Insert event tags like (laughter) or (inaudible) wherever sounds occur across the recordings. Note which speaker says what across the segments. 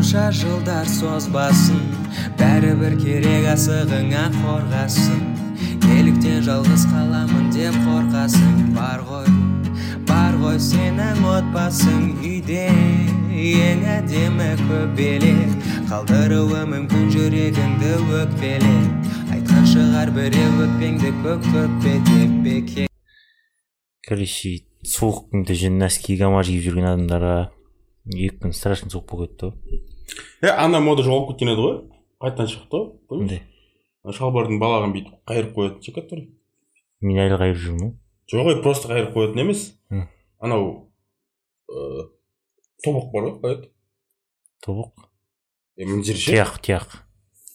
Speaker 1: қанша жылдар созбасын бәрібір керек асығыңа қорғасын. Неліктен жалғыз қаламын деп қорқасың бар ғой бар ғой сенің отбасың үйде ең әдемі көбелек. Қалдыруы мүмкін жүрегіңді өкпелеп айтқан шығар біреу өкпеңді көк көкпе деп бекер
Speaker 2: короче суық күнде жүн носки гамаш киіп жүрген адамдарға екі күн страшно суық болып кетті. ғой
Speaker 3: е ана мода жоғалып кеткен еді ғой. Қайтадан шықты ғой помнишь шалбардың балағын бүйтіп қайырып қоятын ше который?
Speaker 2: Мен әлі қайырып жүрмін ғой.
Speaker 3: Жоқ ей просто қайырып қоятын емес. Анау ыыы тобық бар ғой қалай еді
Speaker 2: тобық?
Speaker 3: Е мына жері ше?
Speaker 2: Тұяқ тұяқ.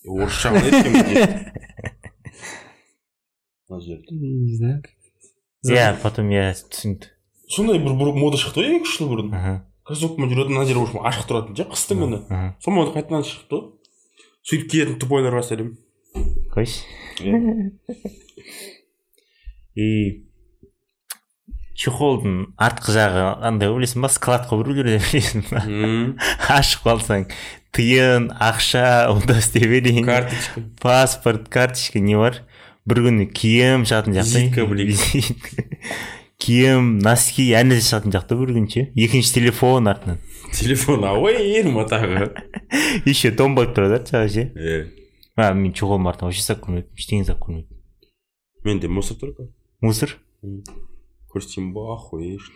Speaker 3: Орысша қалай екен мына жерді
Speaker 4: не знаю
Speaker 2: иә потом иә түсінді.
Speaker 3: Сондай бір, мода шықты ғой екі үш жыл бұрын кроссовкамен жүретін мына жері общем ашық тұратын ше қыстың күні сол мода қайтадан шықты ғой сөйтіп киетін тупойларға сәлем
Speaker 2: қойшы
Speaker 3: Иә.
Speaker 2: и чехолдың артқы жағы андай ғой білесің ба. Складқа біреулерде білесің ба ашып қалсаң тиын ақша удостоверение
Speaker 3: карточка
Speaker 2: паспорт карточка не бар бір күні киім шығатын жақта.
Speaker 3: Визитка.
Speaker 2: Киім носки нәрсе шығатын жақта бір күн ше екінші телефон артынан.
Speaker 3: Телефон ерім тағы. (laughs)
Speaker 2: Еще дом болып тұрады жағы ше? А мен чехолдың артынан вообще салып көрмеппін ештеңе салып көрмеппін
Speaker 3: менде мусор тұр екен.
Speaker 2: Мусор?
Speaker 3: Көрсетейін ба охуешь (laughs)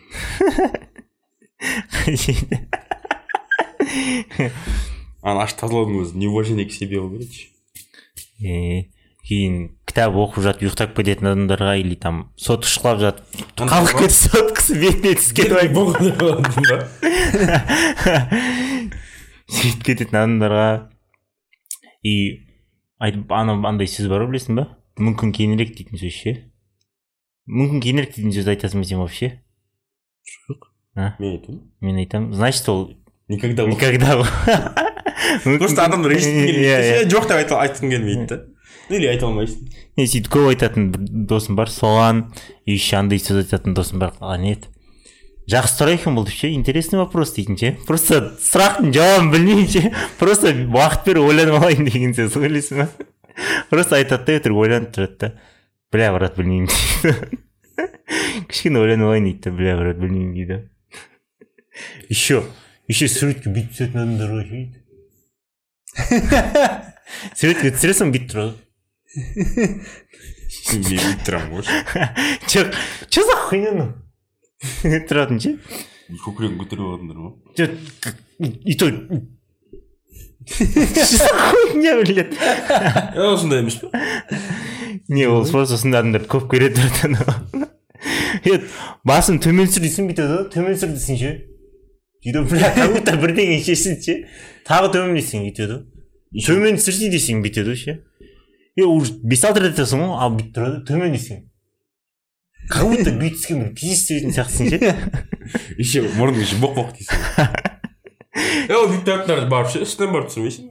Speaker 3: ана ашып тазалаудың өзі неуважение к себе болу керек ше.
Speaker 2: Е, кейін кітап оқып жатып ұйықтап кететін адамдарға или там сот ұшқылап жатып қалғып кетіп соткасы бетіне түскен (laughs) сөйтіп кететін адамдарға и айтып анау андай сөз бар ғой білесің ба? Мүмкін кейінірек дейтін сөз ше? Мүмкін кейінірек дейтін сөз айтасың ба сен вообще?
Speaker 3: Мен айтамын.
Speaker 2: Мен айтамын. Значит ол
Speaker 3: никогда
Speaker 2: никогда (laughs)
Speaker 3: просто адамдар (laughs) естігім
Speaker 2: Иә,
Speaker 3: келмейді
Speaker 2: иә.
Speaker 3: Жоқ деп айтқың келмейді да. Или айта алмайсың
Speaker 2: мен сөйтіп көп айтатын бір досым бар соған еще андай сөз айтатын досым бар а нет? Жақсы сұрақ екен бұл деп ше интересный вопрос дейтін ше просто сұрақтың жауабын білмеймін ше просто уақыт бер ойланып алайын деген сөз ғой білесің ба? Просто айтады да өтірік ойланып тұрады да. Бля брат білмеймін дейді. Кішкене ойланып алайын дейді да бля брат білмеймін дейді. Еще еще суретке бүйтіп түсетін адамдар ғой ше (laughs) суретке түсіресің бүйтіп тұрады.
Speaker 3: Мен бүйтіп тұрамын ғой
Speaker 2: жоқ че за хуйня ну? Тұратын ше
Speaker 3: көкірегін көтеріп алатындар ма
Speaker 2: Чё, и то хуйня блядь?
Speaker 3: Сондай емес па
Speaker 2: не ол просто сондай адамдарды көп көреді е басын төмен түсір дейсің бүйтеді ғой төмен түсір дейсің ше сөйтіп бля как будто бірдеңе шешсін ше тағы төмен дейсің бүйтеді ғой төмен түсірші десең бүйтеді ғой ше е уже бес алты рет айтасың ғой ал бүйтіп тұрады төмен дейсің как будто бүйт түскен бір пиздец сөйлейтін сияқтысың ше
Speaker 3: еще мұрның еще боқ боқ дейсің е ол бүйтіп тұратындарды барып ше үстінен барып түсірмейсің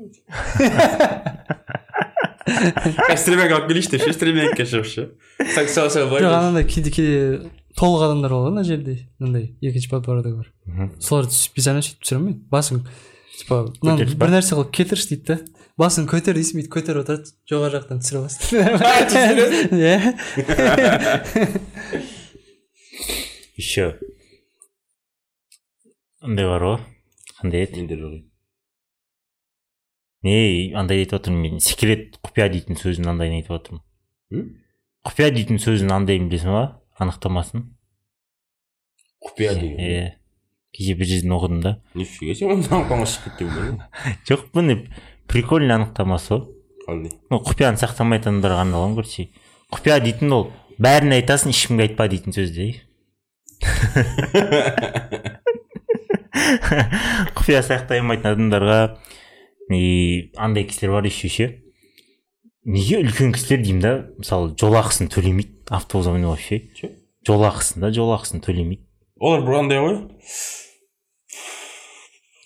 Speaker 3: қазір стремянка алып келейінші деп ше стремянкаға шығып ше сәл сәл сәл
Speaker 4: жоқ
Speaker 3: былай
Speaker 4: анандай кейде кейде толық адамдар болады ана жерде мындай екінші подборада бар солар специально сөйтіп түсіре ма басын типа мынаны бір нәрсе қылып кетірші дейді да басын көтер дейсің бүйтіп көтеріп отырады жоғары жақтан түсіре бастайды (laughs) иә. (laughs)
Speaker 2: Еще. Андай бар ғой қандай еді
Speaker 3: менде жоқ
Speaker 2: не андай айтып отырмын мен секрет құпия дейтін сөзін андайын айтып отырмын
Speaker 3: М?
Speaker 2: құпия дейтін сөзін андайын білесің ба? Анықтамасын.
Speaker 3: Құпия деген
Speaker 2: иә кеше бір жерден оқыдым да.
Speaker 3: Нифига оны анықтама шығып кетті ғой
Speaker 2: жоқ бұны прикольный анықтамасы ғой
Speaker 3: қандай
Speaker 2: ну құпияны сақтамайтын адамдарға арналған короче құпия дейтін ол бәріне айтасың ешкімге айтпа дейтін сөз де. (laughs) Құпия сақтай алмайтын адамдарға и андай кісілер бар еще ше неге үлкен кісілер деймін да мысалы жол ақысын төлемейді автобуста вообще.
Speaker 3: Ше?
Speaker 2: жол ақысын да жол ақысын төлемейді.
Speaker 3: Олар бір андай ғой?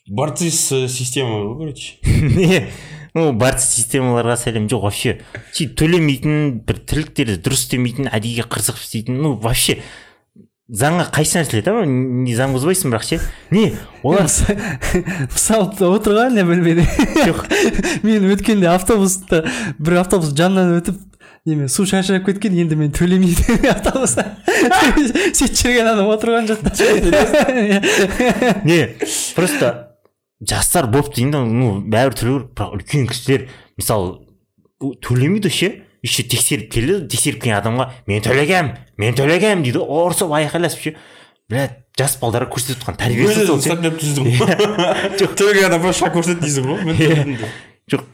Speaker 3: (laughs) борцы с системой ғой короче
Speaker 2: не ну барса системаларға сәлем. Жоқ вообще сөйтіп төлемейтін бір тірліктері дұрыс істемейтін әдейіге қырсығып істейтін ну вообще заңға қайсы нәрселер да не заң бұзбайсың бірақ ше? Не олар (laughs)
Speaker 4: мысалы отырған я бөлмеде. (laughs) Мен өткенде автобуста бір автобус жанынан өтіп неме су шашырап кеткен енді мен төлемейді автобуста. Сөйтіп жүрген адам отырған жоқ
Speaker 2: не просто жастар болып дейін да ну бәрібір төлеу керек бірақ үлкен кісілер мысалы төлемейді ше? Еще тексеріп келеді тексеріп келген адамға мен төлегем мен төлегем дейді ұрысып айқайласып ше. Блядь жас балдарға көрсетіп жатқан тәрбиесі сол
Speaker 3: ғой. (laughs) жоқ төлеген адам просто шаг көрсет дейсің ғой мен төледім деп.
Speaker 2: жоқ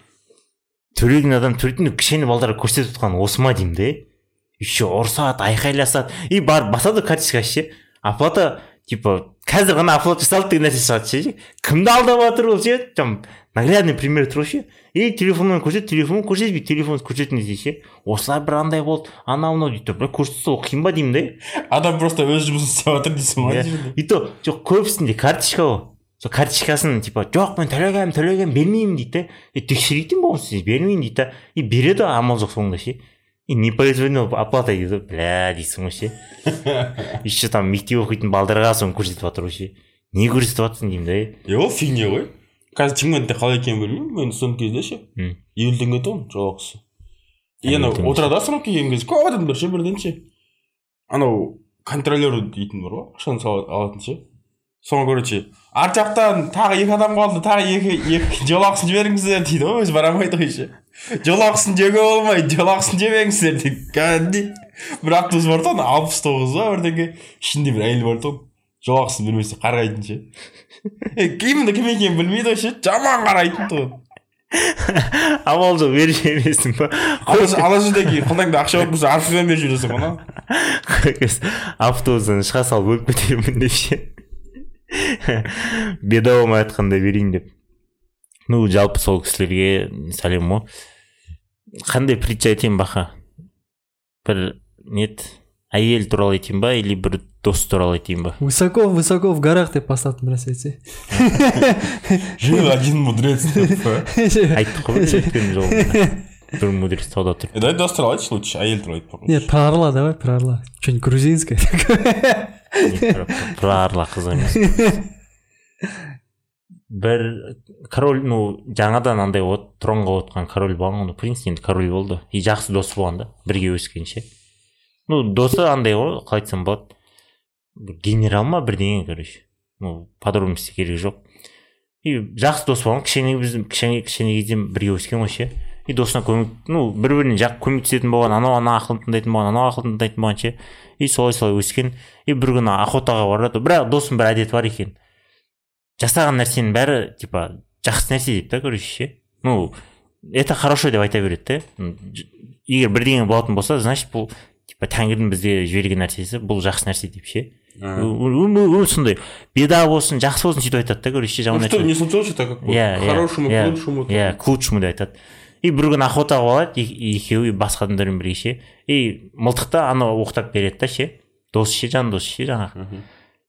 Speaker 2: төлеген адам төлейтін кішкене балдарға көрсетіп жатқан осы ма деймін де. Еще ұрысады айқайласады. И барып басады карточка ше. Оплата типа қазір ғана оплата жасалды деген нәрсе шығады ше? Кімді алдап жатыр ол ше? Там наглядный пример тұр ғой ше? И телефонмен көрсет телефонын көрсетпейді телефонын көрсетіңіз дейді ше? Осылай бір андай болды анау мынау дейді бірақ көрсетсе ол қиын ба деймін де?
Speaker 3: Адам просто өз жұмысын істеп жатыр дейсің ғой
Speaker 2: Иә. и то жоқ көбісінде карточка ғой. Сол карточкасын типа жоқ мен төлегенмін төлегенмін бермеймін дейді да и тексеретін болсын бермеймін дейді да и береді амал жоқ соңында ше? И не произвольно оплата дейді бля дейсің ғой ше еще там мектеп оқитын балдарға соны көрсетіп жатыр ғой ше не көрсетіп жатрсың деймін да?
Speaker 3: Е ол фигня ғой қазір шымкентте қалай екенін білмеймін мен студент кезде ше елу теңге тұғын жолақысы и анау отырады да срока келген кезде көп адамдар ше бірден ше анау контролер дейтін бар ғой ақшаны сала алатын ше соған короче арт жақтан тағы екі адам қалды тағы екі екі жолақысын жіберіңіздер дейді ғой өзі бара алмайды ғой ше жолақысын жеуге болмайды. Жолақысын жемеңіздер дейді кәдімгідей. Бір автобус бар тұғын алпыс тоғыз ба бірдеңе. Ішінде бір әйел бар тұғын жолақысын бермесе қарайтын ше. Именно кім екенін білмейді ғой ше жаман қарайтын тұғын.
Speaker 2: Амал жоқ беріп жібересің ба?
Speaker 3: Ана жерден кейін қолаңда ақша болып тұрса арфамен беріп жібересің ғой ана
Speaker 2: автобустан шыға салып өліп кетермін деп ше. Беда болмай жатқанда берейін деп. Ну жалпы сол кісілерге сәлем ғой қандай притча айтайын баха бір нет әйел туралы айтайын ба или бір дос туралы айтайын ба?
Speaker 4: Высоко высоко в горах деп бастады бір нәрсе
Speaker 3: жил один мудрец деп (laughs)
Speaker 2: айттық қой өткен жолы бір мудрец тауда тұр.
Speaker 3: Давай дос туралы айтшы лучше әйел туралы айтпа
Speaker 4: нет про орла давай про орла. Что нибудь грузинское
Speaker 2: про арла қызық емес. (laughs) бір король ну жаңадан андай от тронға отырған король болған ну принц енді король болды. И жақсы досы болған да бірге өскен ше ну досы андай ғой қалай айтсам болады генерал ма бірдеңе короче. Ну подробности керек жоқ. И жақсы дос болған кішкене біз кішкене кішкене кезден бірге өскен ғой ше. И досына көмек ну бір біріне жақ көмектесетін болған анау ана ақылын тыңдайтын болған анау ақылын тыңдайтын болған ше. И солай солай өскен. И бір күні охотаға барады бірақ досының бір әдеті бар екен. Жасаған нәрсенің бәрі типа жақсы нәрсе дейді да короче ше? Ну это хорошо деп айта береді да. Егер бірдеңе болатын болса значит бұл типа тәңірдің бізге жіберген нәрсесі бұл жақсы нәрсе деп ше? Өмір сондай беда болсын жақсы болсын сөйтіп айтады да короче жаман
Speaker 3: что, не случилось что-то как бы?
Speaker 2: Иә
Speaker 3: к хорошему,
Speaker 2: иә,
Speaker 3: к лучшему.
Speaker 2: иә к лучшему деп айтады. И бір күні охотаға барады е- екеуі басқа адамдармен бірге ше. И мылтықта анау оқтап береді да ше. Досы ше жан досы ше жаңағы.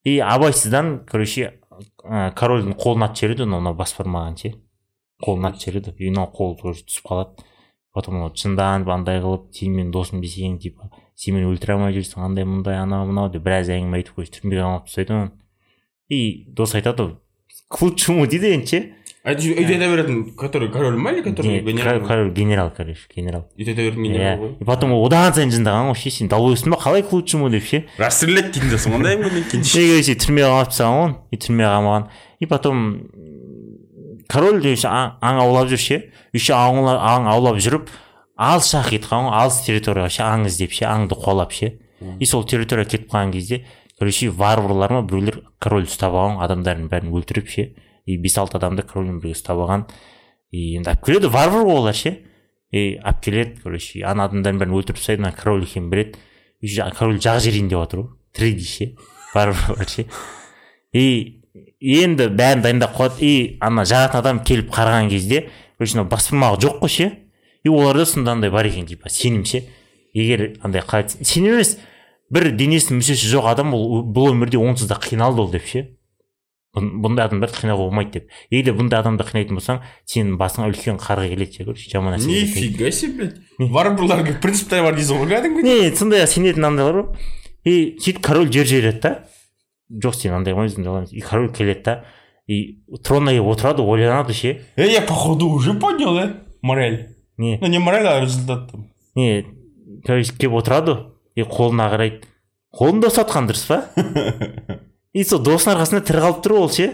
Speaker 2: И абайсыздан короче ә, корольдің қолын атып жібереді анау мынау бас бармаған ше қолын атып жібереді и мынау қолы короче түсіп қалады потом анау жынданып андай қылып сен менің досым десең типа сен мені өлтіре алмай жүрсің андай мындай анау мынау деп біраз әңгіме айтып короче түрмеге қамап тастайды оны и дос айтады ғой к лучшему дейді енді ше
Speaker 3: А это үйде айта беретін который король ма или который
Speaker 2: Не,
Speaker 3: генерал
Speaker 2: король- генерал короче генерал.
Speaker 3: Үйде айта беретін генерал ғой
Speaker 2: и потом ол одан сайын жындаған ғой ше сен долбойсың ба қалай к лучшему деп ше
Speaker 3: расстрелять дейтін де сондай әңгімеден кейін
Speaker 2: короче түрмеге қамап тастаған ғой и түрмеге қамаған и потом король аң аулап жүр ше еще аң аула- аң аулап жүріп алыс жаққа кетіп қалған ғой алыс территорияға ше аң іздеп ше аңды қуалап ше и сол территорияға кетіп қалған кезде короче варварлар ма біреулер король ұстап алған адамдардың бәрін өлтіріп ше и бес алты адамды корольмен бірге ұстап алған и енді алып келеді. Варвар ғой олар ше и алып келеді короче. Ана адамдардың бәрін өлтіріп тастайды ана король екенін біледі. Король жақ жіберейін деп жатыр ғой тірідей ше варварлар ше и енді бәрін дайындап қояды и ана жағатын адам келіп қараған кезде короче мынау бас бармағы жоқ қой ше? И оларда сонда андай бар екен типа сенім ше егер андай қалай сенім емес бір денесінің мүшесі жоқ адам ол бұл өмірде онсыз да қиналды ол деп ше? Бұндай адамдарды қинауға болмайды деп. Егер бұндай адамды қинайтын болсаң сенің басыңа үлкен қарға келеді ше короче жаман нәрсе
Speaker 3: нифига себе блядь. Варварларға принциптер бар дейсің ғой кәдімгі
Speaker 2: не сондай сенетін адамдар бар ғой. И сөйтіп король жер жібереді да. Жоқ сен андай ғой аламыз и король келеді да. И тронына келіп отырады ойланады ше.
Speaker 3: Э, я походу уже понял, да? Мораль.
Speaker 2: не.
Speaker 3: Ну, не мораль, а результат там.
Speaker 2: не короче келіп отырады и қолына қарайды қолын да ұстатқан дұрыс па? (laughs) и сол досының арқасында тірі қалып тұр ол ше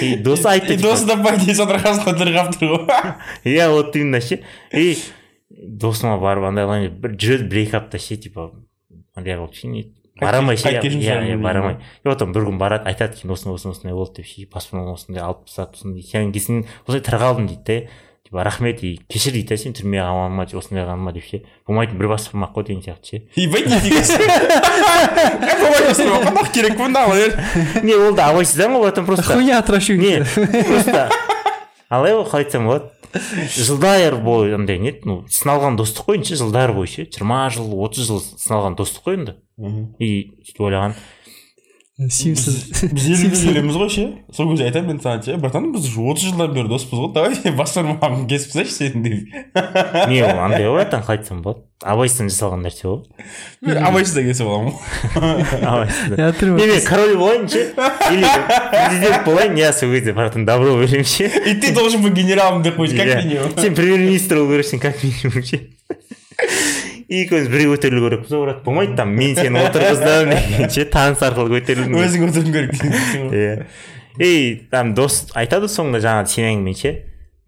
Speaker 2: и досы айтты
Speaker 3: И досы да по идее с арқасында тырғап тұр ғой. (laughs)
Speaker 2: иә вот именно ше и досыма барып андай қылайын деп бір жүреді бір екі апта ше типа андай қылып ше не бара алмай ше иә
Speaker 3: қайтесің саған
Speaker 2: бара алмай
Speaker 3: деймін.
Speaker 2: и потом бір күн барады айтады кейін осындай осындай осындай болды деп ше паспортын осындай алып тастады осындай сен келсең осылай тірі қалдым дейді да типа рахмет и кешір дейді да сен түрмеге қалғаныма осындай қалғаныма деп ше болмайтын бір бас бармақ қой деген сияқты ше
Speaker 3: Ебать, нифига керек бұнда ғой.
Speaker 2: не ол да абайсыздан ғой потом просто.
Speaker 4: Хуйня отращу
Speaker 2: не просто. Қалай ғой қалай айтсам болады жылдар бойы андай не ну сыналған достық қой енді ше жылдар бойы ше жиырма жыл отыз жыл сыналған достық қой енді и сөйтіп ойлаған
Speaker 4: симпсons
Speaker 3: Біз елуге келеміз ғой ше. Сол кезде айтамын мен саған ше, братан біз уже отыз жылдан бері доспыз ғой. Давай бас бармағын кесіп тастайыншы сені деп.
Speaker 2: не ол андай ғой братан қалай айтсам болады абайсыздан жасалған нәрсе ғой
Speaker 3: Мен абайсыз да кесіп аламын ғой. (laughs)
Speaker 4: я
Speaker 2: мен король болайын ше или президент болайын иә сол кезде братан добро беремін ше
Speaker 3: И ты должен быть генералом деп қойшы, как
Speaker 2: Иә.
Speaker 3: минимум.
Speaker 2: сен премьер министр болу керексің как минимум ше (laughs) екеуміз бірге көтерілу керекпіз брат болмайды там мен сені отырғыздым деген ше таныс арқылы көтерілдім
Speaker 3: Өзің отыруың керек
Speaker 2: иә и там дос айтады соңында жаңағы сен әңгіме ше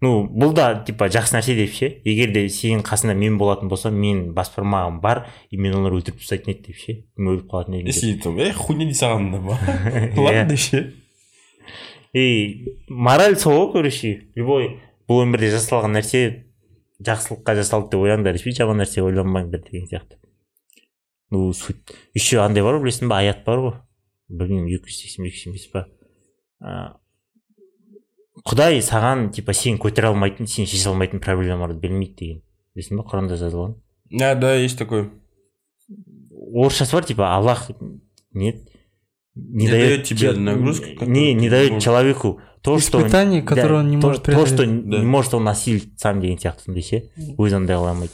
Speaker 2: ну бұл да типа жақсы нәрсе деп ше егер де сенің қасыңда мен болатын болсам мен бас бармағым бар и мен олар өлтіріп тастайтын еді деп ше мен өліп қалатын едім деп.
Speaker 3: Там, э, хуйня дей саған ба. Ладно ше.
Speaker 2: и мораль сол ғой короче любой бұл өмірде жасалған нәрсе жақсылыққа жасалды деп ойлаңдар ешбір жаман нәрсе ойланбаңдар деген сияқты. Ну суть. Еще андай бар ғой білесің ба аят бар ғой. Білмеймін екі жүз сексен екі жүз емес па. А, құдай саған типа сен көтере алмайтын сен шеше алмайтын проблемаларды бермейді деген. Білесің ба құранда жазылған?
Speaker 3: Да, да, есть такой.
Speaker 2: орысшасы бар типа аллах нет? Не,
Speaker 3: Не
Speaker 2: дает
Speaker 3: дает тебе нагрузку,
Speaker 2: не не дает
Speaker 3: можешь-
Speaker 2: человеку то что
Speaker 4: Испытание, которое он не
Speaker 2: то-
Speaker 4: может
Speaker 2: то что
Speaker 4: преодолеть.
Speaker 3: Да.
Speaker 2: не может он осилить сам деген сияқты ше өзі андай қыла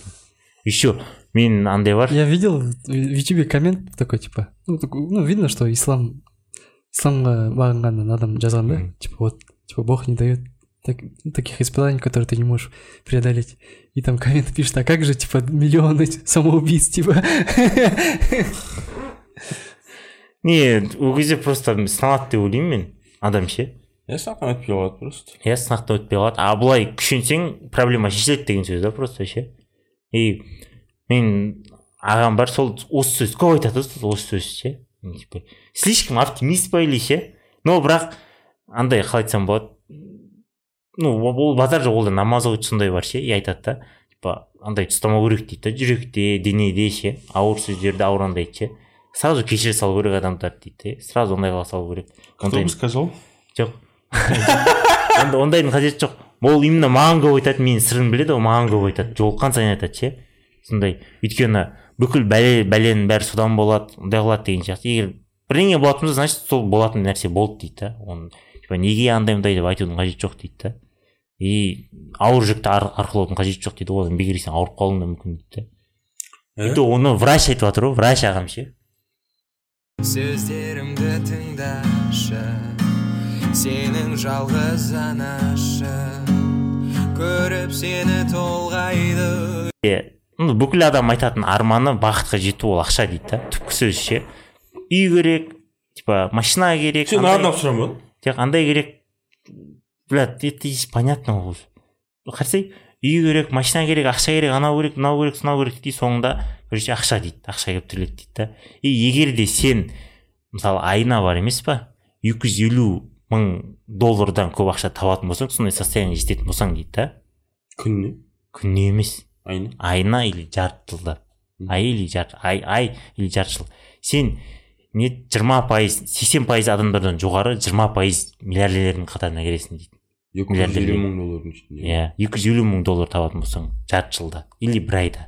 Speaker 2: еще мен андай бар
Speaker 4: Я видел в ютубе коммент такой, типа, ну, такой, ну, видно, что ислам, исламға бағынған адам жазған да, типа, вот, типа, Бог не дает так- таких испытаний, которые ты не можешь преодолеть. И там коммент пишет, а как же, типа, миллионы самоубийц, типа. (laughs)
Speaker 2: не ол кезде просто сыналады деп ойлаймын мен адам ше
Speaker 3: Я саған өтпей қалады просто.
Speaker 2: иә сынақтан өтпей қалады а былай күшенсең проблема шешіледі деген сөз да просто ше и мен ағам бар сол осы сөз көп айтады осы сөз ше типа слишком оптимист па или ше но бірақ андай қалай айтсам болады ну ол базар жоқ ол да намаз оқиды сондай бар ше и айтады да типа андай ұстамау керек дейді да жүректе денеде ше ауыр сөздерді ауырандайды ше сразу кешіре салу керек адамдарды дейді да сразу ондай қыла салу керек.
Speaker 3: Кто бы сказал?
Speaker 2: жоқ. (laughs) Онда- ондайдың қажеті жоқ. Ол именно маған көп айтады менің сырымды біледі ол маған көп айтады жолыққан сайын айтады ше сондай өйткені бүкіл бәле бәленің бәрі содан болады ондай қылады деген сияқты. Егер бірдеңе болатын болса значит сол болатын нәрсе болды дейді да. Оны типа неге андай мындай деп айтудың қажеті жоқ дейді да. И ауыр жүкті ар- арқалаудың қажеті жоқ дейді одан бекер сен ауырып қалуың да мүмкін дейді да.
Speaker 3: Э?
Speaker 2: то оны врач айтып жатыр ғой врач ағам ше.
Speaker 1: Сөздерімді тыңдашы сенің жалғыз анашы көріп сені толғайды.
Speaker 2: Е ну бүкіл адам айтатын арманы бақытқа жету ол ақша дейді да түпкі сөзі ше. Үй керек типа машина керек
Speaker 3: Сен арнап
Speaker 2: тек андай керек. Блядь это понятно уже қарасай үй керек машина керек ақша керек анау керек мынау керек мынау керек дейді. Соңында короче ақша дейді ақша келіп тіреледі дейді да. И егер де сен мысалы айына бар емес па екі жүз елу мың доллардан көп ақша табатын болсаң сондай состояниеге жететін болсаң дейді да.
Speaker 3: Күніне,
Speaker 2: күніне емес.
Speaker 3: Айына.
Speaker 2: айына или жарты жылда. Ай или жарты ай ай или жарты жыл. Сен не жиырма пайыз сексен пайыз адамдардан жоғары жиырма пайыз миллиардерлердің қатарына кіресің дейді.
Speaker 3: Екі жүз елу мың доллардың ішінде.
Speaker 2: иә екі жүз елу мың доллар табатын болсаң жарты жылда или бір айда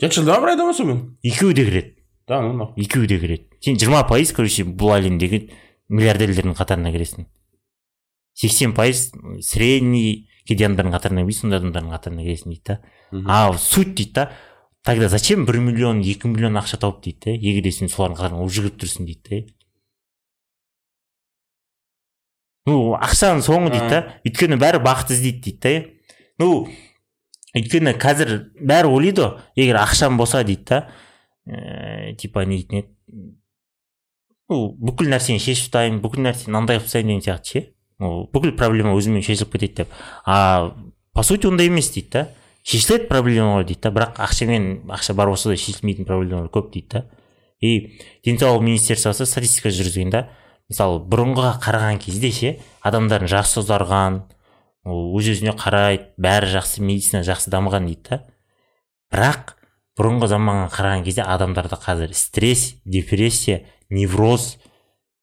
Speaker 3: Жарты жылда ма бір айда ма сонымен?
Speaker 2: екеуі де кіреді
Speaker 3: Да, ну нахуй.
Speaker 2: екеуі де кіреді сен жиырма пайыз короче бұл әлемдегі миллиардерлердің қатарына кіресің сексен пайыз средний кейде адамдардың қатарына кірмейсің сондай адамдардың қатарына кіресің дейді да а суть дейді да тогда зачем бір миллион екі миллион ақша тауып дейді да егер де сен солардың қатарына уже кіріп тұрсың дейді да ну ақшаның соңы дейді да. Өйткені бәрі бақыт іздейді дейді да ну өйткені қазір бәрі ойлайды ғой егер ақшам болса дейді да ә, типа не дейтін еді. Ну бүкіл нәрсені шешіп тастаймын бүкіл нәрсені мынандай қылып тастаймын деген сияқты ше. Ну бүкіл проблема өзімен шешіліп кетеді деп. А по сути ондай емес дейді да. Шешіледі проблемалар дейді да бірақ ақшамен ақша бар болса да шешілмейтін проблемалар көп дейді да. И денсаулық министерствосы статистика жүргізген да. Мысалы бұрынғыға қараған кезде ше адамдардың жасы ұзарған өз өзіне қарайды бәрі жақсы медицина жақсы дамыған дейді да. Бірақ бұрынғы заманға қараған кезде адамдарда қазір стресс депрессия невроз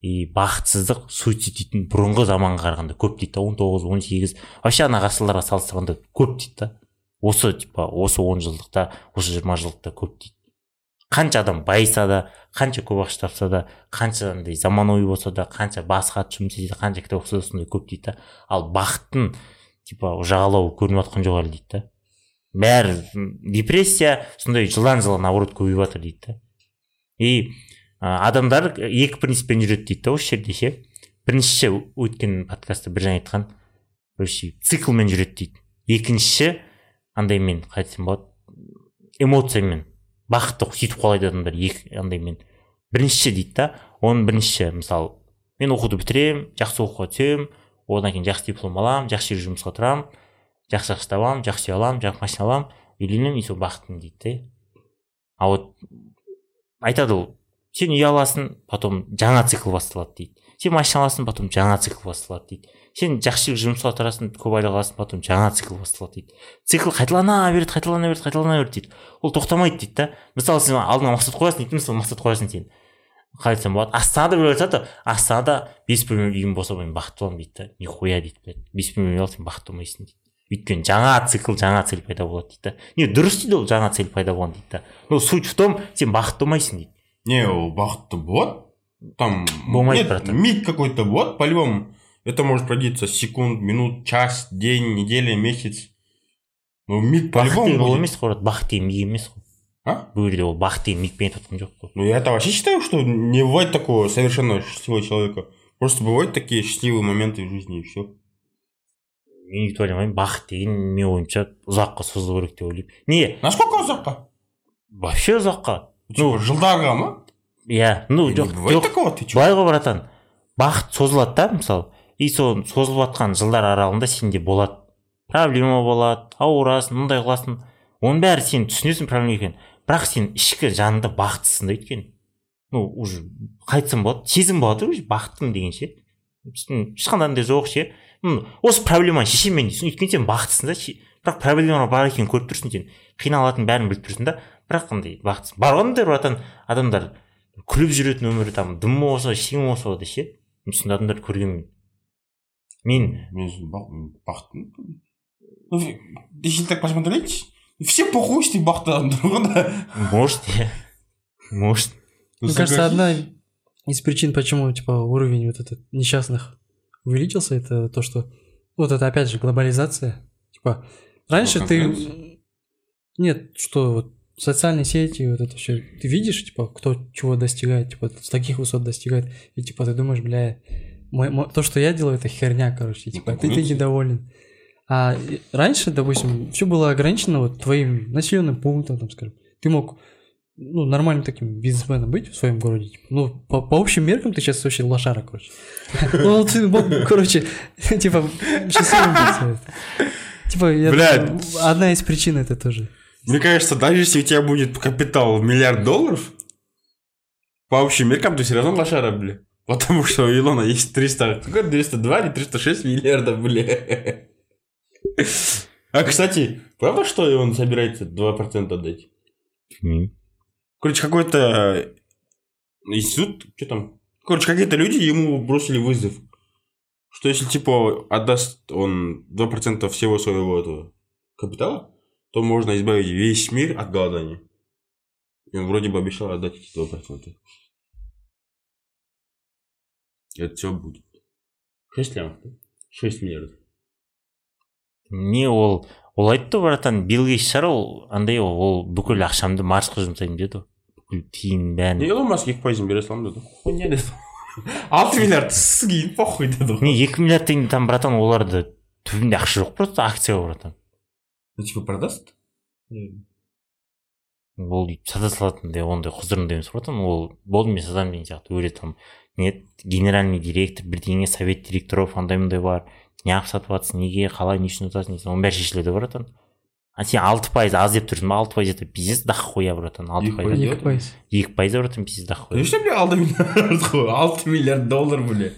Speaker 2: и бақытсыздық суицид дейтін бұрынғы заманға қарағанда көп дейді да. он тоғыз он сегіз. Вообще ана ғасырларға салыстырғанда көп дейді да. Осы типа осы он жылдықта осы жиырма жылдықта көп дейді. Қанша адам байыса да қанша көп ақша тапса да қанша андай заманауи болса да қанша бас хат жұмыс етсе қанша кітап оқыса да сондай көп дейді да. Ал бақыттың типа жағалауы көрініп жатқан жоқ әлі дейді да. Бәрі депрессия сондай жылдан жылға наоборот көбейіп жатыр дейді да. И адамдар екі принциппен жүреді дейді да осы жерде ше. Біріншісі өткен подкастта біржан айтқан короче циклмен жүреді дейді. Екіншісі андаймен қалай айтсам болады эмоциямен. Бақытты сөйтіп қалайды адамдар екі андаймен біріншісі дейді да. Оның біріншісі мысалы мен оқуды бітіремін жақсы оқуға түсемін одан кейін жақсы диплом аламын жақсы жерге жұмысқа тұрамын жақсы ақша табамын жақсы үй аламын жақсы машина аламын үйленемін и сол бақыттымын дейді да а вот айтады ол сен үй аласың потом жаңа цикл басталады дейді. Сен машина аласың потом жаңа цикл басталады дейді. Сен жақсы жерге жұмысқа тұрасың көп айлық аласың потом жаңа цикл басталады дейді. Цикл қайталана береді қайталана береді қайталана береді дейді. Ол тоқтамайды дейді да. Мысалы сен алдыңа мақсат қоясың дейді мысалы мақсат қоясың сен. Қалай айтсам болады? Астанада біреу айтады астанада бес бөлмелі үйім болса мен бақытты боламын дейді да. Нихуя дейді блядь. Бес бөлмелі үй алсаң бақытты болмайсың дейді. Өйткені жаңа цикл жаңа цель пайда болады дейді да. Не дұрыс дейді ол жаңа цель пайда болған дейді да. Но суть в том сен бақытты болмайсың дейді.
Speaker 3: Не, ол бақытты болады. Там
Speaker 2: Болмайды,
Speaker 3: нет,
Speaker 2: братан.
Speaker 3: миг какой-то вот, по-любому. Это может продлиться секунд, минут, час, день, неделя, месяц. Ну, миг
Speaker 2: бақыт
Speaker 3: по-любому
Speaker 2: ол
Speaker 3: будет.
Speaker 2: емес қой брат. бақыт деген миг емес қой
Speaker 3: А?
Speaker 2: бұл жерде ол бақыт деген мигпен айтып жатқан жоқ қой
Speaker 3: Ну, я-то вообще считаю, что не бывает такого совершенно счастливого человека. Просто бывают такие счастливые моменты в жизни, и все.
Speaker 2: мен өйтіп ойламаймын бақыт деген менің ойымша ұзаққа созылу керек деп ойлаймын не
Speaker 3: Насколько ұзаққа?
Speaker 2: вообще ұзаққа
Speaker 3: Ну, жылдарға ма?
Speaker 2: иә ну жоқ
Speaker 3: бывает
Speaker 2: жоқ
Speaker 3: такого, ты
Speaker 2: былай ғой братан бақыт созылады да мысалы и сол созылып жатқан жылдар аралығында сенде болады. Проблема болады ауырасың мындай қыласың. Оның бәрі сен түсінесің проблема екенін. Бірақ сен ішкі жаныңда бақыттысың да өйткені. Ну уже қалай айтсам болады сезім болады уже бақыттымын деген ше. Ешқандай- андай жоқ ше. Осы проблеманы шешемін дейсің. Өйткені сен бақыттысың да бірақ проблема бар екенін көріп тұрсың сен. Қиналатынын бәрін біліп тұрсың да. Бірақ андай бақыттысың? Бар ғой андай братан адамдар күліп жүретін өмірі там дым болса ештеңе болса да ше. Мен сондай адамдарды көргенмін. Мен
Speaker 3: Мен бақ- бақытты. Ну, если так посмотреть, все что бақытты адамдар ғой да.
Speaker 2: может иә может
Speaker 4: Мне кажется, одна из причин, почему типа уровень вот этот несчастных увеличился, это то, что вот это опять же глобализация. Типа раньше
Speaker 3: Ну,
Speaker 4: ты нет, что вот социальные сети, вот это все, ты видишь, типа, кто чего достигает, типа, с таких высот достигает, и типа ты думаешь, бля, мой- мой- то, что я делаю, это херня, короче, типа, ты, ты недоволен. А раньше, допустим, все было ограничено вот твоим населенным пунктом, там, скажем. Ты мог ну, нормальным таким бизнесменом быть в своем городе. типа. Ну, по, по общим меркам ты сейчас вообще лошара, короче. Ну, ты мог, короче, (laughs) типа, счастливым быть. Типа, одна из причин это тоже.
Speaker 3: Мне кажется, даже если у тебя будет капитал в миллиард долларов, по общим меркам ты все равно лошара, бля. Потому что у Илона есть 300, сколько, 202 или 306 миллиардов, бля. А, кстати, правда, что он собирается 2% отдать?
Speaker 2: білмеймін
Speaker 3: Короче, какой-то институт, что там? Короче, какие-то люди ему бросили вызов. Что если, типа, отдаст он 2% всего своего этого капитала, то можно избавить весь мир от голодания. И он вроде бы обещал отдать эти 2%. Это все будет. 6 лямов, да? 6 миллиардов.
Speaker 2: не ол ол айтты братан билл гейтс шығар ол андай ғой ол бүкіл ақшамды марсқа жұмсаймын деді ғой. Бүкіл тиын бәрін.
Speaker 3: Илон маск екі пайызын бере саламын деді ғой. Хуйня деді. Алты миллиард кейін похуй деді ғой.
Speaker 2: Не екі миллиард теңге там братан оларды түбінде ақша жоқ просто акция ғой братан.
Speaker 3: Ну типа продаст?
Speaker 2: Ол сата салатындай ондай құзырында емес братан. Ол болды мен сатамын деген сияқты. Өре там не генеральный директор бірдеңе совет директоров андай мындай бар. Неғып сатып жатрсың неге қалай не үшін сатасың дейсің оның бәрі шешіледі братан. А сен алты пайыз аз деп тұрсың ба алты пайыз это пиздец дохуя братан алты
Speaker 3: Екі
Speaker 2: пайыз.
Speaker 4: екі пайыз.
Speaker 2: Екі пайыз братан пиздец дохуя
Speaker 3: конечно бля алты миллиард (laughs) ғой алты миллиард доллар бля.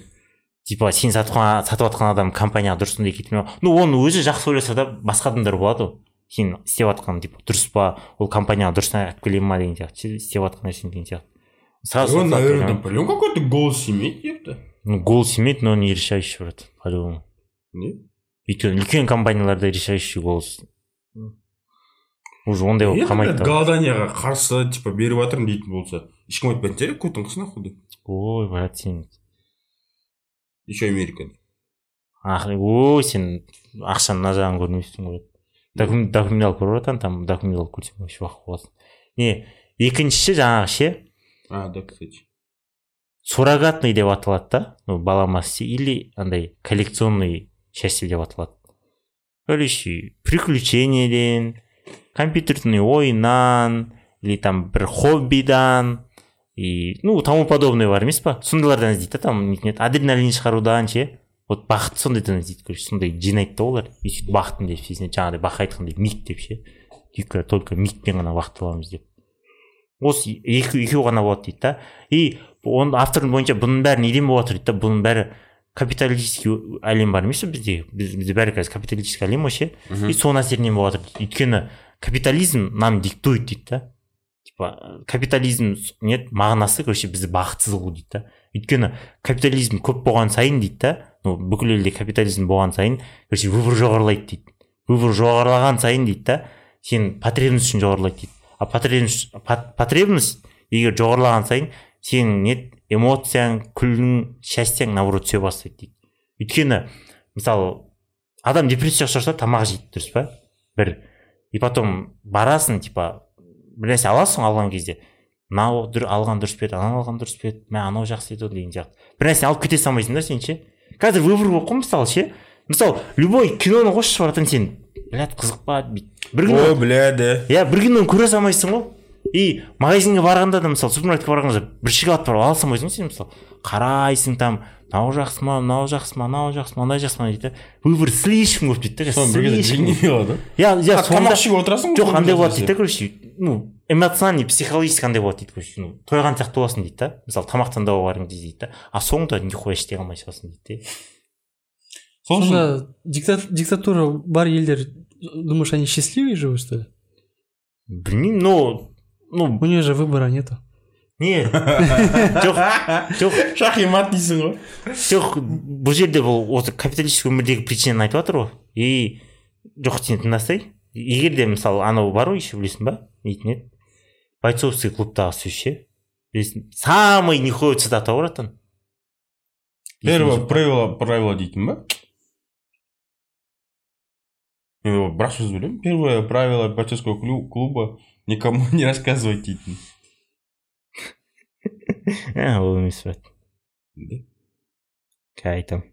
Speaker 2: Типа сен сатып сатып жатқан адам компанияға дұрыс ниет кетірмей ну оны өзі жақсы ойласа да басқа адамдар болады ғой. Сен істеп жатқан типа дұрыс па ол компанияға дұрыс алып келе ма деген сияқты ше, істеп жатқан нәрсең деген сияқты. Сразу
Speaker 3: он наверное по-любому какой-то голос имеет епта
Speaker 2: ну голос имеет но не решающий брат по-любому.
Speaker 3: Не
Speaker 2: өйткені үлкен компанияларда решающий голос? Уже ондай болып қалмайды
Speaker 3: голоданияға қарсы типа беріп жатырмын дейтін болса ешкім айтпайтын шығар көтің қыс нахуй
Speaker 2: ой брат сен
Speaker 3: еще америкада
Speaker 2: ой сен ақшаның мына жағын көрмейсің ғой Докум- документал көріп жатырмын там документал көрсең вообще қаласың не екіншісі жаңағы ше
Speaker 3: а да кстати.
Speaker 2: Суррогатный деп аталады да? Ну баламасы или андай коллекционный счастье деп аталады короче приключениеден компьютерный ойыннан или там бір хоббидан и ну тому подобное бар емес па сондайлардан іздейді да там адреналин шығарудан ше вот бақытты сондайдан іздейді короче сондай жинайды да олар и сөйтіп бақыттымын деп сезінеді жаңағыдай бақа айтқандай миг деп ше только мигпен ғана бақытты боламыз деп осы екі екеу ғана болады дейді да. И он автордың бойынша бұның бәрі неден болып жатыр дейді да? Бұның бәрі капиталистский әлем бар емес пе бізде біз, бізде бәрі қазір капиталистский әлем ғой ше и соның әсерінен болып жатыр дейді өйткені капитализм нам диктует дейді да. Типа капитализм не мағынасы короче бізді бақытсыз қылу дейді да. Өйткені капитализм көп болған сайын дейді да ну бүкіл елде капитализм болған сайын короче выбор жоғарылайды дейді выбор жоғарылаған сайын дейді да сен потребность үшін жоғарылайды дейді а потребность пот- потребность егер жоғарылаған сайын сенің не эмоцияң күлің счастьяң наоборот түсе бастайды дейді. Өйткені мысалы адам депрессия ұшыраса тамақ жейді дұрыс па? Бір. И потом барасың типа бір нәрсе аласың алған кезде мынау дүр- алған дұрыс па еді анау алған дұрыс па еді мә анау жақсы еді ғой деген сияқты. Бір нәрсені алып кете салмайсың да сен ше. Қазір выбор болып қой мысалы ше. Мысалы любой киноны қойшы братан сен. Блядь қызық па бүйтіп бір кино
Speaker 3: о бля да.
Speaker 2: Иә бір киноны көре салмайсың ғой. И магазинге барғанда да мысалы супермаркетке барғанда бір шоколад бар ала салмайсың ғой сен мысалы. Қарайсың там мынау жақсы ма мынау жақсы ма мынау жақсы ма мынау жақсы ма дейді да выбор слишком көп дейді да
Speaker 3: соны бір кезде қалады
Speaker 2: иә иә
Speaker 3: тамақ ішіп отырасың
Speaker 2: жоқ андай болады дейді да короче ну эмоциональный психологический андай болады дейді короче ну тойған сияқты боласың дейді да. Мысалы тамақ таңдауға барған кезде дейді да. А соңында нихуя істей алмай шығасың дейді да
Speaker 4: сонда диктат- диктатура бар елдер думаешь они счастливые живут что ли
Speaker 2: білмеймін но ну
Speaker 4: у них же выбора нету
Speaker 2: не жоқ жоқ
Speaker 3: шах и мат дейсің ғой
Speaker 2: жоқ бұл жерде бұл осы капиталистік өмірдегі причинаны айтып жатыр ғой и жоқ сен тыңдасай егер де мысалы анау бар ғой еще білесің ба дейтін еді бойцовский клубтағы сөз ше білесің самый нихуевый цитата ғой братан
Speaker 3: первое правило правило дейтін ба мен ол бір ақ сөз білемін первое правило бойцовского клю- клуба никому (laughs) не рассказывать дейтін
Speaker 2: ә ол емес брат қазір айтамын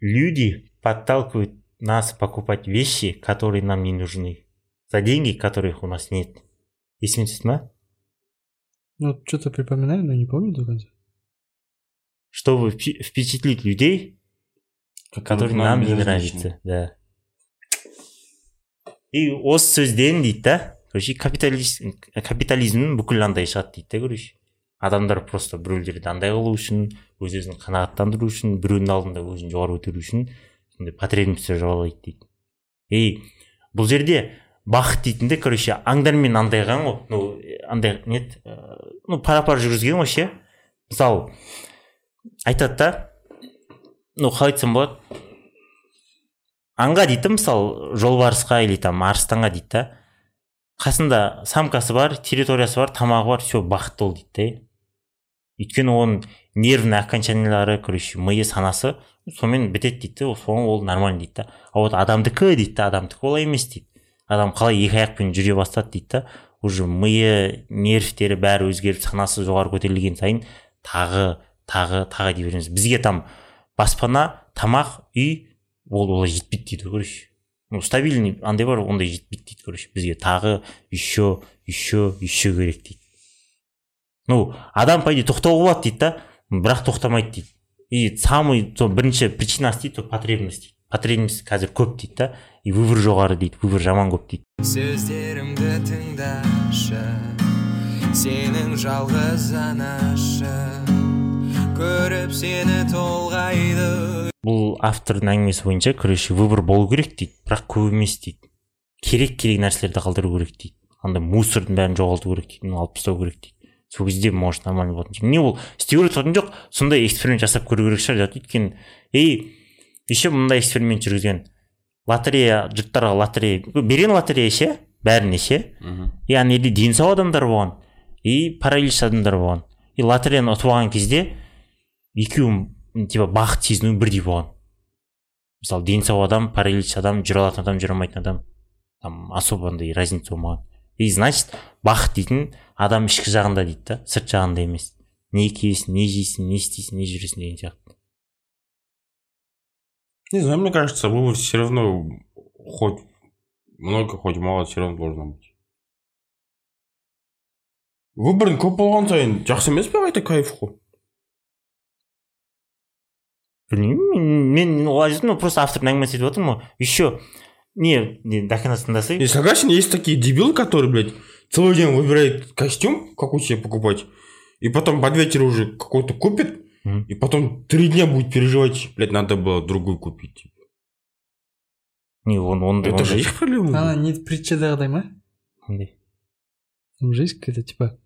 Speaker 2: люди подталкивают нас покупать вещи, которые нам не нужны, за деньги, которых у нас нет. Есіңе түсті ма
Speaker 4: ну что то припоминаю но не помню до конца
Speaker 2: чтобы впи- впечатлить людей, которые нам не нравятся. Да. И осы сөзден дейді да. Короче капитализм капитализмнің бүкіл андай шығады дейді да короче. Адамдар просто біреулерді андай қылу үшін өз өзін қанағаттандыру үшін біреудің алдында өзін жоғары көтеру үшін сондай потребностьтер жоғарлайды дейді. И бұл жерде бақыт дейтінде короче аңдармен андайған ғой. Ну андай не еді, ә, ну пара пар жүргізген ғой ше. Мысалы айтады да ну қалай айтсам болады аңға дейді да мысалы жолбарысқа или там арыстанға дейді да. Қасында самкасы бар территориясы бар тамағы бар все бақытты ол дейді да өйткені оның нервный окончаниялары короче миы санасы сонымен бітеді дейді да сол ол нормально дейді да. А вот адамдікі дейді да адамдікі олай емес дейді адам қалай екі аяқпен жүре бастады дейді да уже миы нервтері бәрі өзгеріп санасы жоғары көтерілген сайын тағы тағы тағы дей береміз. Бізге там баспана тамақ үй ол олай жетпейді дейді короче. Ну стабильный андай бар ондай жетпейді дейді короче бізге. Тағы еще еще еще керек дейді. Ну адам по идее тоқтауға болады дейді да бірақ тоқтамайды дейді. И самый сол бірінші причинасы дейді сол потребность дейді. Потребность қазір көп дейді да и выбор жоғары дейді выбор жаман көп дейді.
Speaker 1: Сөздерімді тыңдашы сенің жалғыз анашың көріп сені толғайды.
Speaker 2: Бұл автордың әңгімесі бойынша короче выбор болу керек дейді. Бірақ көп емес дейді. Керек керек нәрселерді қалдыру керек дейді. Андай мусордың бәрін жоғалту керек дейді. Алып тастау керек дейді. Сол кезде может нормально болатын шығар. Не ол істеу керек тұрған жоқ сондай эксперимент жасап көру керек шығар деп өйткені и еще мындай эксперимент жүргізген. Лотерея жұрттарға лотерея. Берген лотерея ше? Бәріне ше? И ана жерде дені сау адамдар болған и паралич адамдар болған. И лотереяны ұтып алған кезде екеуі типа бақыт сезіну бірдей болған. Мысалы дені сау адам паралич адам жүре алатын адам жүре алмайтын адам там особо андай разница болмаған. И значит бақыт дейтін адам ішкі жағында дейді да сырт жағында емес. Не киесің не жейсің не істейсің не жүресің деген сияқты.
Speaker 3: Не знаю, мне кажется, выбор все равно хоть много, хоть мало, все равно должно быть. выборың көп болған сайын жақсы емес пе қайта кайф қой
Speaker 2: мен мен олай жүрдім но просто автордың әңгімесі айтып отырмын ғой еще не не до конца тыңдасай
Speaker 3: Я согласен, есть такие дебилы, которые, блядь, целый день выбирают костюм, какой себе покупать, и потом под вечер уже какой-то купит,
Speaker 2: Мгм.
Speaker 3: и потом три дня будет переживать, блядь, надо было другой купить.
Speaker 2: не он он
Speaker 3: Это же их проблема.
Speaker 4: ана не притчадағыдай ма
Speaker 2: қандай
Speaker 4: там же есть какая-то типа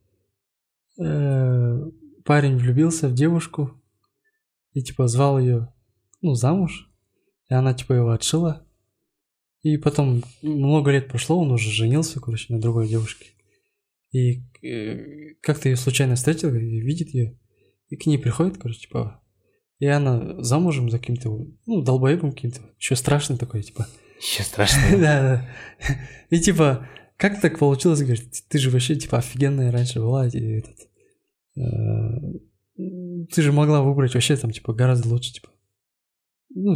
Speaker 4: э, парень влюбился в девушку и типа звал ее ну замуж. И она типа его отшила. И потом много лет прошло он уже женился короче на другой девушке. И э, как-то ее случайно встретил и видит ее и к ней приходит короче типа и она замужем за каким-то ну долбоебом каким-то. Еще страшный такой типа.
Speaker 2: Еще страшно (laughs)
Speaker 4: да, да. И типа, как так получилось, говорит, ты же вообще типа офигенная раньше была, и этот, э, ты же могла выбрать вообще там типа гораздо лучше, типа. Ну,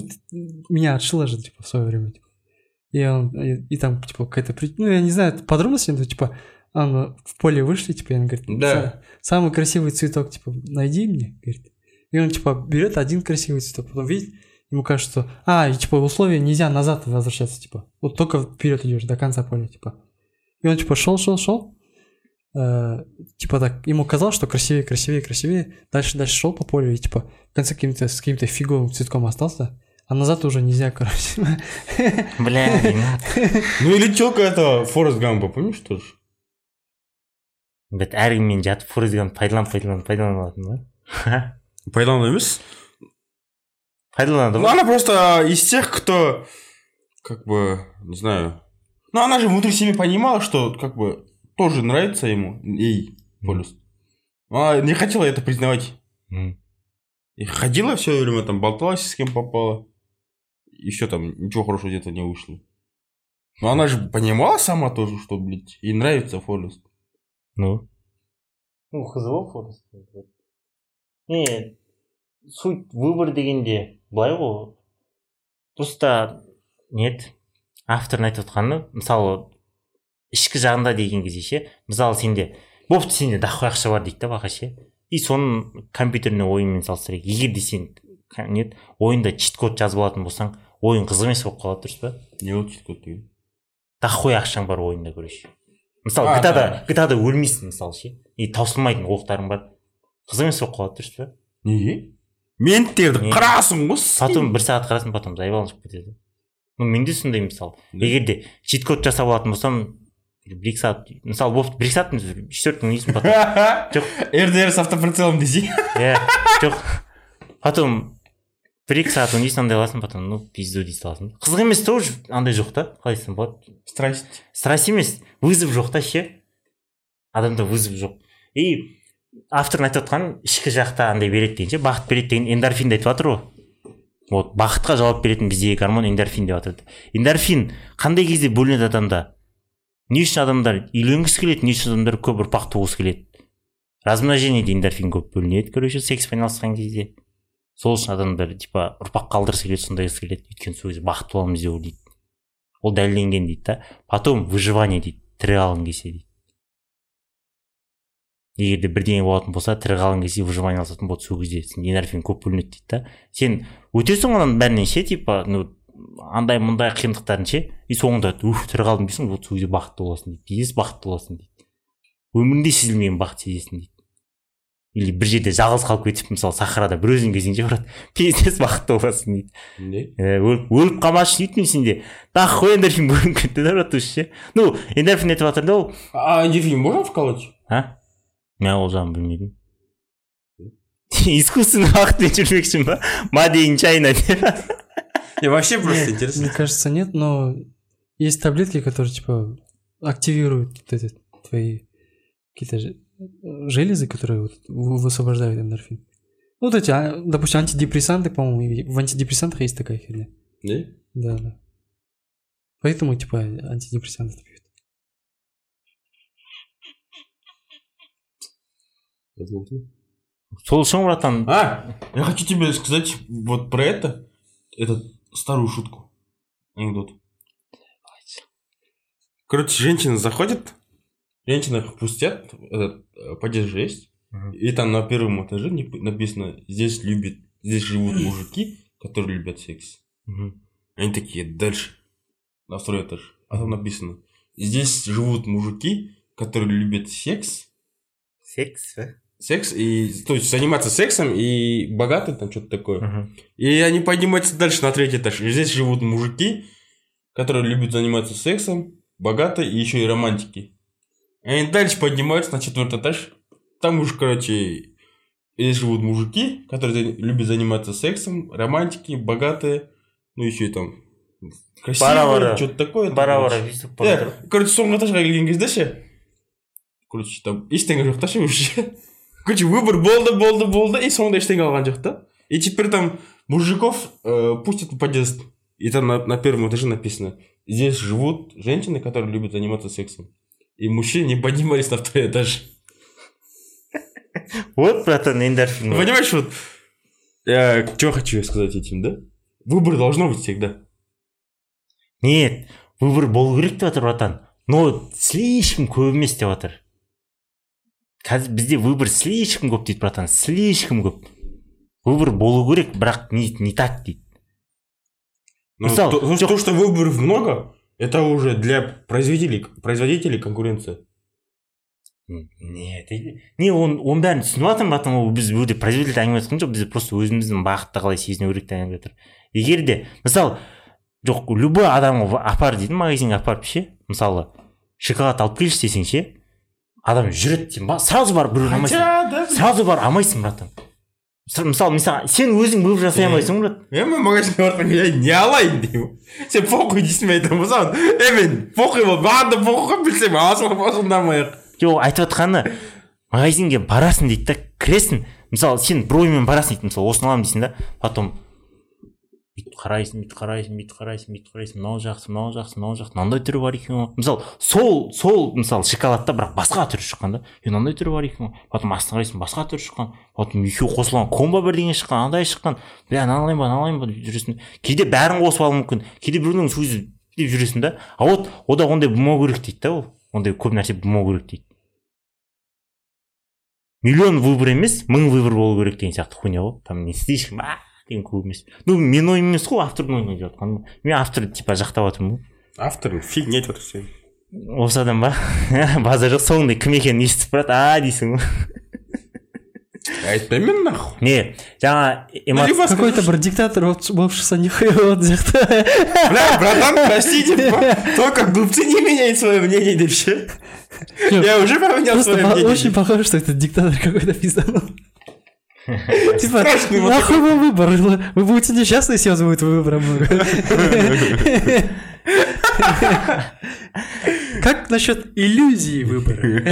Speaker 4: меня отшила же, типа, в свое время, типа. И он, и, и там, типа, какая-то, ну, я не знаю подробности, но, типа, он в поле вышли, типа, и он говорит,
Speaker 3: Да.
Speaker 4: «Са- самый красивый цветок, типа, найди мне, говорит. И он, типа, берет один красивый цветок, потом видит, ему кажется, что, а, и, типа, условия нельзя назад возвращаться, типа, вот только вперед идешь до конца поля, типа. И он, типа, шел, шел, шел, э, типа так, ему казалось, что красивее, красивее, красивее, дальше, дальше шел по полю и, типа, в конце каким-то, с каким-то фиговым цветком остался, а назад уже нельзя, короче.
Speaker 2: бля не надо.
Speaker 3: Ну или челка этого Форест Гампа, помнишь тоже?
Speaker 2: бәт әркіммен жатып форест гамп пайдаланып пайдаланып пайдаланып алатын ба
Speaker 3: Пайдалану емес?
Speaker 2: пайдаланады
Speaker 3: Ну она просто из тех, кто, как бы, не знаю, ну она же внутри себя понимала, что, как бы, тоже нравится ему, ей, Полюс. Она не хотела это признавать.
Speaker 2: М.
Speaker 3: И ходила все время там, болталась с кем попала. Еще там ничего хорошего где-то не вышло. Но она же понимала сама тоже, что, блядь, ей нравится Форест.
Speaker 2: ну ну қызы ғой форест не суть выбор дегенде былай ғой просто не еді автордың айтып отқаны мысалы ішкі жағында деген кезде ше мысалы сенде бопты сенде дохуя ақша бар дейді да баға ше. И соның компьютерный ойынмен салыстырайық егер де сен не ойында чит код жазып алатын болсаң ойын қызық емес болып қалады дұрыс па?
Speaker 3: Не вот что ты.
Speaker 2: дохуя ақшаң бар ойында короче мысалы гтада
Speaker 3: да.
Speaker 2: гтада өлмейсің мысалы ше. И таусылмайтын оқтарың бар. Қызық емес болып қалады дұрыс па?
Speaker 3: Неге? Менттерді қырасың ғой
Speaker 2: потом бір сағат қарасың потом заебалың шығып кетеді. Ну менде сондай мысалы егер де чит код жасап алатын болсам бір екі сағат мысалы болып бір екі сағат төрт күн дейсің потом жоқ.
Speaker 3: РДР с автоприцелом десей.
Speaker 2: иә жоқ. Потом бір екі сағат ойнайсың андай қыласың потом ну пизду дей саласың қызық емес тоже андай жоқ та қалай айтсам болады
Speaker 3: Страсть.
Speaker 2: страсть емес вызов жоқ та ше. Адамда вызов жоқ. И автордың айтып отқаны ішкі жақта андай береді деген ше бақыт береді деген эндорфинді айтып жатыр ғой. Вот бақытқа жауап беретін біздегі гормон эндорфин деп атады эндорфин қандай кезде бөлінеді адамда? Не үшін адамдар үйленгісі келеді не үшін адамдар көп ұрпақ туғысы келеді. Размножениеде эндорфин көп бөлінеді короче секспен айналысқан кезде. Сол үшін адамдар типа ұрпақ қалдырғысы келеді сондайғысы келеді өйткені сол кезде бақытты боламыз деп ойлайды ол дәлелденген дейді да. Потом выживание дейді тірі қалғың келсе дейді. Егер де бірдеңе болатын болса тірі қалғың келсе выживание айналысатын болды сол кезде. Сен эндорфин көп бөлінеді дейді да. Сен өтесің одан бәрінен ше типа ну андай мындай қиындықтарын ше? И соңында уф тірі қалдым дейсің вот сол кезде бақытты боласың дейді тез бақытты боласың дейді өміріңде сезілмеген бақыт сезесің дейді. Или бір жерде жалғыз қалып кетіп мысалы сахарада бір өзің келсең ше брат (laughs) пиздец бақытты боласың дейді.
Speaker 3: Не
Speaker 2: Ә, өліп өліп қалмас үшін дейді мен сенде. Нахуй эндорфин бөлініп кетті да брат уже ше? Ну эндорфин айтып жатыр да ол.
Speaker 3: А эндорфин можно вколоть
Speaker 2: а? Мен ол жағын білмедім. (laughs) Искусственный бақытпен жүрмекшісің ба мадейн чайна деп
Speaker 3: не вообще просто
Speaker 4: Мне
Speaker 3: интересно
Speaker 4: кажется, нет, но есть таблетки, которые, типа, активируют эти твои какие-то же- железы, которые вот вы- высвобождают эндорфин. Ну, вот эти, а, допустим, антидепрессанты, по-моему, в антидепрессантах есть такая херня.
Speaker 3: не
Speaker 4: Да, да. Поэтому, типа, антидепрессанты пьют.
Speaker 2: сол үшін братан
Speaker 3: А, я хочу тебе сказать вот про это, эту старую шутку, анекдот. Короче, женщина заходит, женщина их пустят, этот, э, есть, и там на первом этаже написано, здесь любят, здесь живут мужики, которые любят секс.
Speaker 2: Мгм.
Speaker 3: Они такие, дальше, на второй этаж. А там написано, здесь живут мужики, которые любят секс,
Speaker 2: секс а?
Speaker 3: Секс и, то есть заниматься сексом и богатый там что-то такое.
Speaker 2: Мгм.
Speaker 3: И они поднимаются дальше на третий этаж. И здесь живут мужики, которые любят заниматься сексом, богатые и еще и романтики. И они дальше поднимаются на четвертый этаж. Там уж, короче, здесь живут мужики, которые любят заниматься сексом, романтики, богатые, ну еще и там красивые, что-то такое. там,
Speaker 2: бара
Speaker 3: короче.
Speaker 2: бара бүйтіп бара
Speaker 3: Иә, короче, соңғы этажға келген кезде ше короче там ештеңе жоқ та ше уже короче выбор болды болды болды и соңында ештеңе алған жоқ та. И теперь там мужиков э, пустят в подъезд и там на, на первом этаже написано здесь живут женщины которые любят заниматься сексом и мужчины не поднимались на второй этаж.
Speaker 2: Вот братан эндорфин.
Speaker 3: Понимаешь вот я что хочу сказать этим да? Выбор должно быть всегда.
Speaker 2: Нет выбор болу керек деп жатыр братан. Но слишком көп емес деп жатыр қазір бізде выбор слишком көп дейді братан слишком көп. Выбор болу керек бірақ не, не так дейді.
Speaker 3: Но
Speaker 2: Мысалы,
Speaker 3: то, то, то, что выборов много, это уже для производителей, производителей конкуренция.
Speaker 2: не не оны оның бәрін түсініп жатырмын братан ол біз бұл жерде производитель әңгіме айтқан жоқ біз просто өзіміздің бақытты қалай сезіну керектігін әңгіме жатыр. Егер де мысалы жоқ любой адамға апар дейді магазинге апарып ше мысалы шоколад алып келші десең ше адам жүреді деймін ба? Сразу барып біреуді алмайсың сразу барып алмайсың братан. Мысалы мысалы сен өзің выбор жасай алмайсың ғой брат.
Speaker 3: мен мен магазинге барсам я не алайын? деймін. Сен похуй дейсің мен айтамын болсам е мен похуй бол маған да похуй ғой білсем алсындамай ақ
Speaker 2: жоқ айтып жатқаны магазинге барасың дейді да кіресің. Мысалы сен бір оймен барасың дейді мысалы осыны аламын дейсің да потом бүйтіп қарайсың бүйтіп қарайсың бүйтіп қарайсың бүйтіп қарайсың. Мынау жақсы мынау жақсы мынау жақсы. Мынандай түрі бар екен ғой. Мысалы сол сол мысалы шоколадта бірақ басқа түрі шыққан да. Е мынандай түрі бар екен ғой. Потом астына қарайсың басқа түрі шыққан. Потом екеуі қосылған комбо бірдеңе шыққан андай шыққан. Бля мынаны алайын ба мынаны алайын ба деп жүресің кейде бәрін қосып алуы мүмкін. Кейде біреудің сөзі деп жүресің да. А вот ода ондай болмау керек дейді да ол. Ондай көп нәрсе болмау керек дейді. Миллион выбор емес мың выбор болу керек деген сияқты хуйня ғой. Там не слишком деген көп емес ну менің ойым емес қой автордың ойын айтып жатқаным мен авторды типа жақтап жатырмын ғой
Speaker 3: автор фигня айтып жатыр сен?
Speaker 2: Осы адам ба? (laughs) Базар жоқ соңында кім екенін естіп барады а дейсің ғой.
Speaker 3: Айтпаймын мен нахуй.
Speaker 2: Не жаңа
Speaker 4: Какой-то
Speaker 3: скажешь,
Speaker 4: бір диктатор болып шықса нихуя болады жақта (laughs)
Speaker 3: бля братан простите только глупцы не меняют свое мнение деп ше я уже поменял свое мнение
Speaker 4: очень похоже, что это диктатор какой-то пизданул. (laughs) Типа, нахуй вам выбор? Вы будете несчастны, если у вас будет выбора много. Как насчет иллюзии выбора?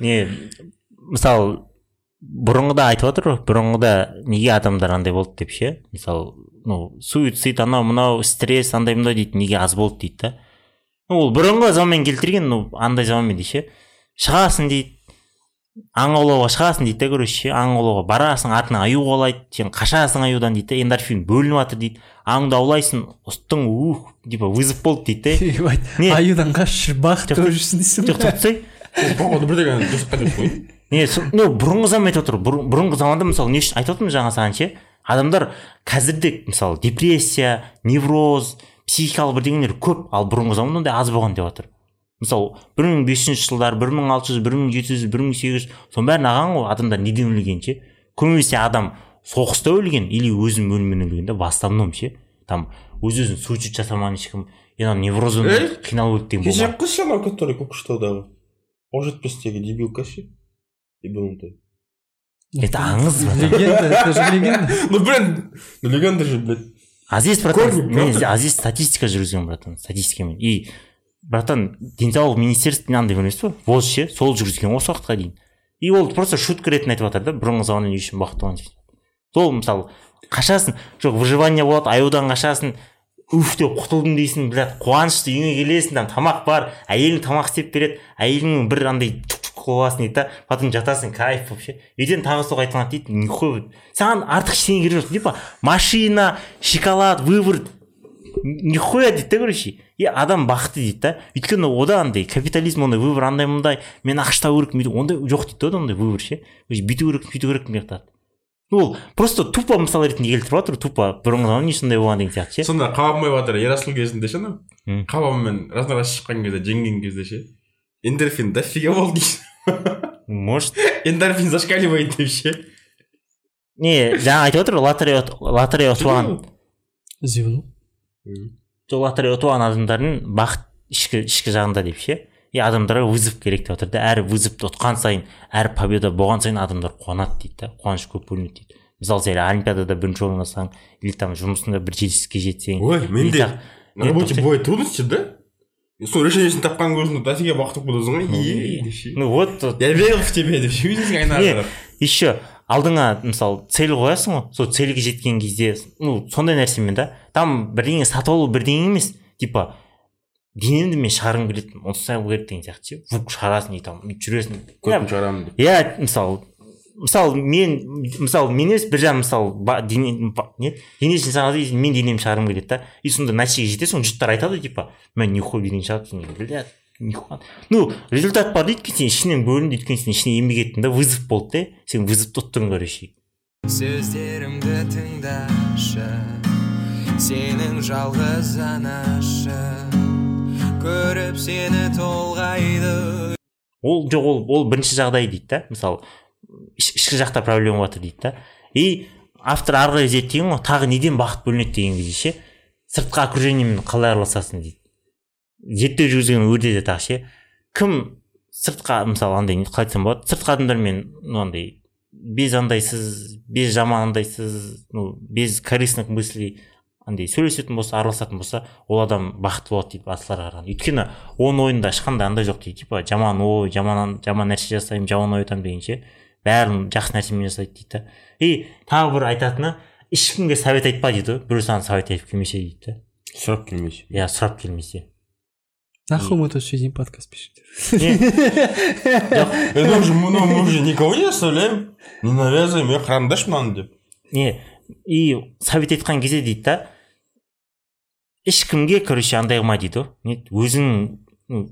Speaker 2: не мысалы бұрынғыда айтып ғой бұрынғыда неге адамдар андай болды деп ше мысалы ну суицид анау мынау стресс андай мындай дейді неге аз болды дейді да Ну, ол бұрынғы заманмен келтірген ну андай заманмен дейді ше шығасың дейді. Аң аулауға шығасың дейді да короче ше аң аулауға барасың артыңа аю қуалайды сен қашасың аюдан дейді да эндорфин бөлініп жатыр дейді. Аңды аулайсың ұстың ух типа вызов болды дейді да
Speaker 4: аюдан қашып жүріп бақыт көріп жүрсің дейсің
Speaker 2: жоқ тоқтай
Speaker 3: бұрынғы бір деген дұрыс қайтып қой?
Speaker 2: Не ну бұрынғы заман айтып отыр бұрын- бұрынғы заманда мысалы не үшін айтып отырмын жаңа саған ше? Адамдар қазірде мысалы депрессия невроз психикалық бірдеңелер көп ал бұрынғы заманда ондай аз болған деп жатыр мысалы бір мың бес жүзінші жылдар бір мың алты жүз бір мың жеті жүз бір мың сегіз жүз соның бәрін алған ғой адамдар неден өлген ше? Көбінесе адам соғыста өлген или өзінің өліммен өлген да в основном ше? Там өз өзін суицид жасамаған ешкім и ана невроздан қиналып өлді деген
Speaker 3: кеше
Speaker 2: болмаған
Speaker 3: қыз анау который көкшетаудағы ол жетпістегі дебилка ше? Ебанутая
Speaker 2: это аңыз
Speaker 4: легенда это же легенда. (laughs)
Speaker 3: Ну блин ну легенда же блядь.
Speaker 2: Азиз братан? Азиз статистика жүргізген братан статистикамен и братан денсаулық министерствосы андай емес па воз ше? Сол жүргізген осы уақытқа дейін. И ол просто шутка ретінде айтып жатыр да бұрынғы заманда не үшін бақыт болған сол мысалы қашасың жоқ выживание болады аюдан қашасың уф деп құтылдым дейсің блядь қуанышты үйіңе келесің там тамақ бар әйелің тамақ істеп береді әйелің бір андай аласың дейді да потом жатасың кайф болып ше. Ертең таңғы соқ айтқан дейді нихуя саған артық ештеңе керек жоқ типа машина шоколад выбор нихуя дейді да короче? И адам бақытты дейді да. Өйткені ода андай капитализм ондай выбор андай мындай мен ақш табу керекпін бүйтіп ондай жоқ дейді да ода ондай выбор ше. Бүйту керекпін сөйту керекпін деп жатады ол просто тупо мысал ретінде келтіріп жатыр тупо бұрынғы заманда не сондай болған деген сияқты ше.
Speaker 3: Сонда қабанбай батыр ерасыл кезінде ше анау? Қабанмен разно раз шыққан кезде жеңген кезде ше. Эндорфин дофига болды дейсің (laughs)
Speaker 2: может.
Speaker 3: Эндорфин зашкаливает деп ше.
Speaker 2: Не жаңа айтып отыр лотерея ұт- лотерея ұтып алған
Speaker 4: зевнул
Speaker 2: сол ұтып алған адамдардың бақыт ішкі ішкі жағында деп ше? И адамдарға вызов керек деп жатыр да. Әр вызовты ұтқан сайын әр победа болған сайын адамдар қуанады дейді да. Қуаныш көп бөлінеді дейді. Мысалы сен олимпиадада бірінші орын алсаң или там жұмысында бір жетістікке жетсең
Speaker 3: ой менде на работе бывает трудности да? Сол решениесін тапқан көзінде дофига бақытты боласың ғой
Speaker 2: ну вот
Speaker 3: я верил в тебя деп ше
Speaker 2: еще алдыңа мысалы цель қоясың ғой. Сол цельге жеткен кезде ну сондай нәрсемен да. Там бірдеңе сатып алу бірдеңе емес. Типа денемді мен шығарғым келеді болу керек деген сияқты ше. Вук шығарасың и там жүресің.
Speaker 3: Көпін шығарамын деп.
Speaker 2: Иә мысалы мысалы мен мысалы мен емес біржан мысалы дене не? Денесін шығарады мен денемді шығарғым келеді да. И сонда нәтижеге жетесің. Жұрттар айтады типа мен нихуя денең блядь нихуя ну результат бар дейді сен ішінен бөлінді өйткені сен ішіне еңбек еттің да вызов болды да сен вызовты ұттың короче
Speaker 1: сөздерімді тыңдашы сенің жалғыз анашың көріп сені толғайды.
Speaker 2: Ол жоқ ол ол бірінші жағдай дейді да мысалы іш- ішкі жақта проблема болып жатыр дейді да. И автор ары қарай зерттеген ғой тағы неден бақыт бөлінеді деген кезде ше сыртқы окружениемен қалай араласасың дейді. Зерттеу жүргізген өрде де тағы ше кім сыртқа мысалы андай қалай айтсам болады? Сыртқы адамдармен ну андай без андайсыз без жаман андайсыз ну без корыстных мыслей андай сөйлесетін болса араласатын болса ол адам бақытты болады дейді басқаларға қарағанда. Өйткені оның ойында ешқандай андай жоқ дейді. Типа жаман ой жаман жаман нәрсе жасаймын жаман ой айтамын деген ше. Бәрін жақсы нәрсемен жасайды дейді да. И тағы бір айтатыны ешкімге совет айтпа дейді. Ғой біреу саған совет айтып келмесе дейді да.
Speaker 3: Сұрап келмесе.
Speaker 2: Иә сұрап келмесе.
Speaker 4: Нахуй мы тут сидим подкаст пишем
Speaker 2: не. (laughs)
Speaker 3: Это уже мы уже никого не оставляем. Не навязываем е қараңдаршы мынаны деп?
Speaker 2: Не. И совет айтқан кезде дейді да ешкімге короче андай қылма дейді ғой не өзің ну,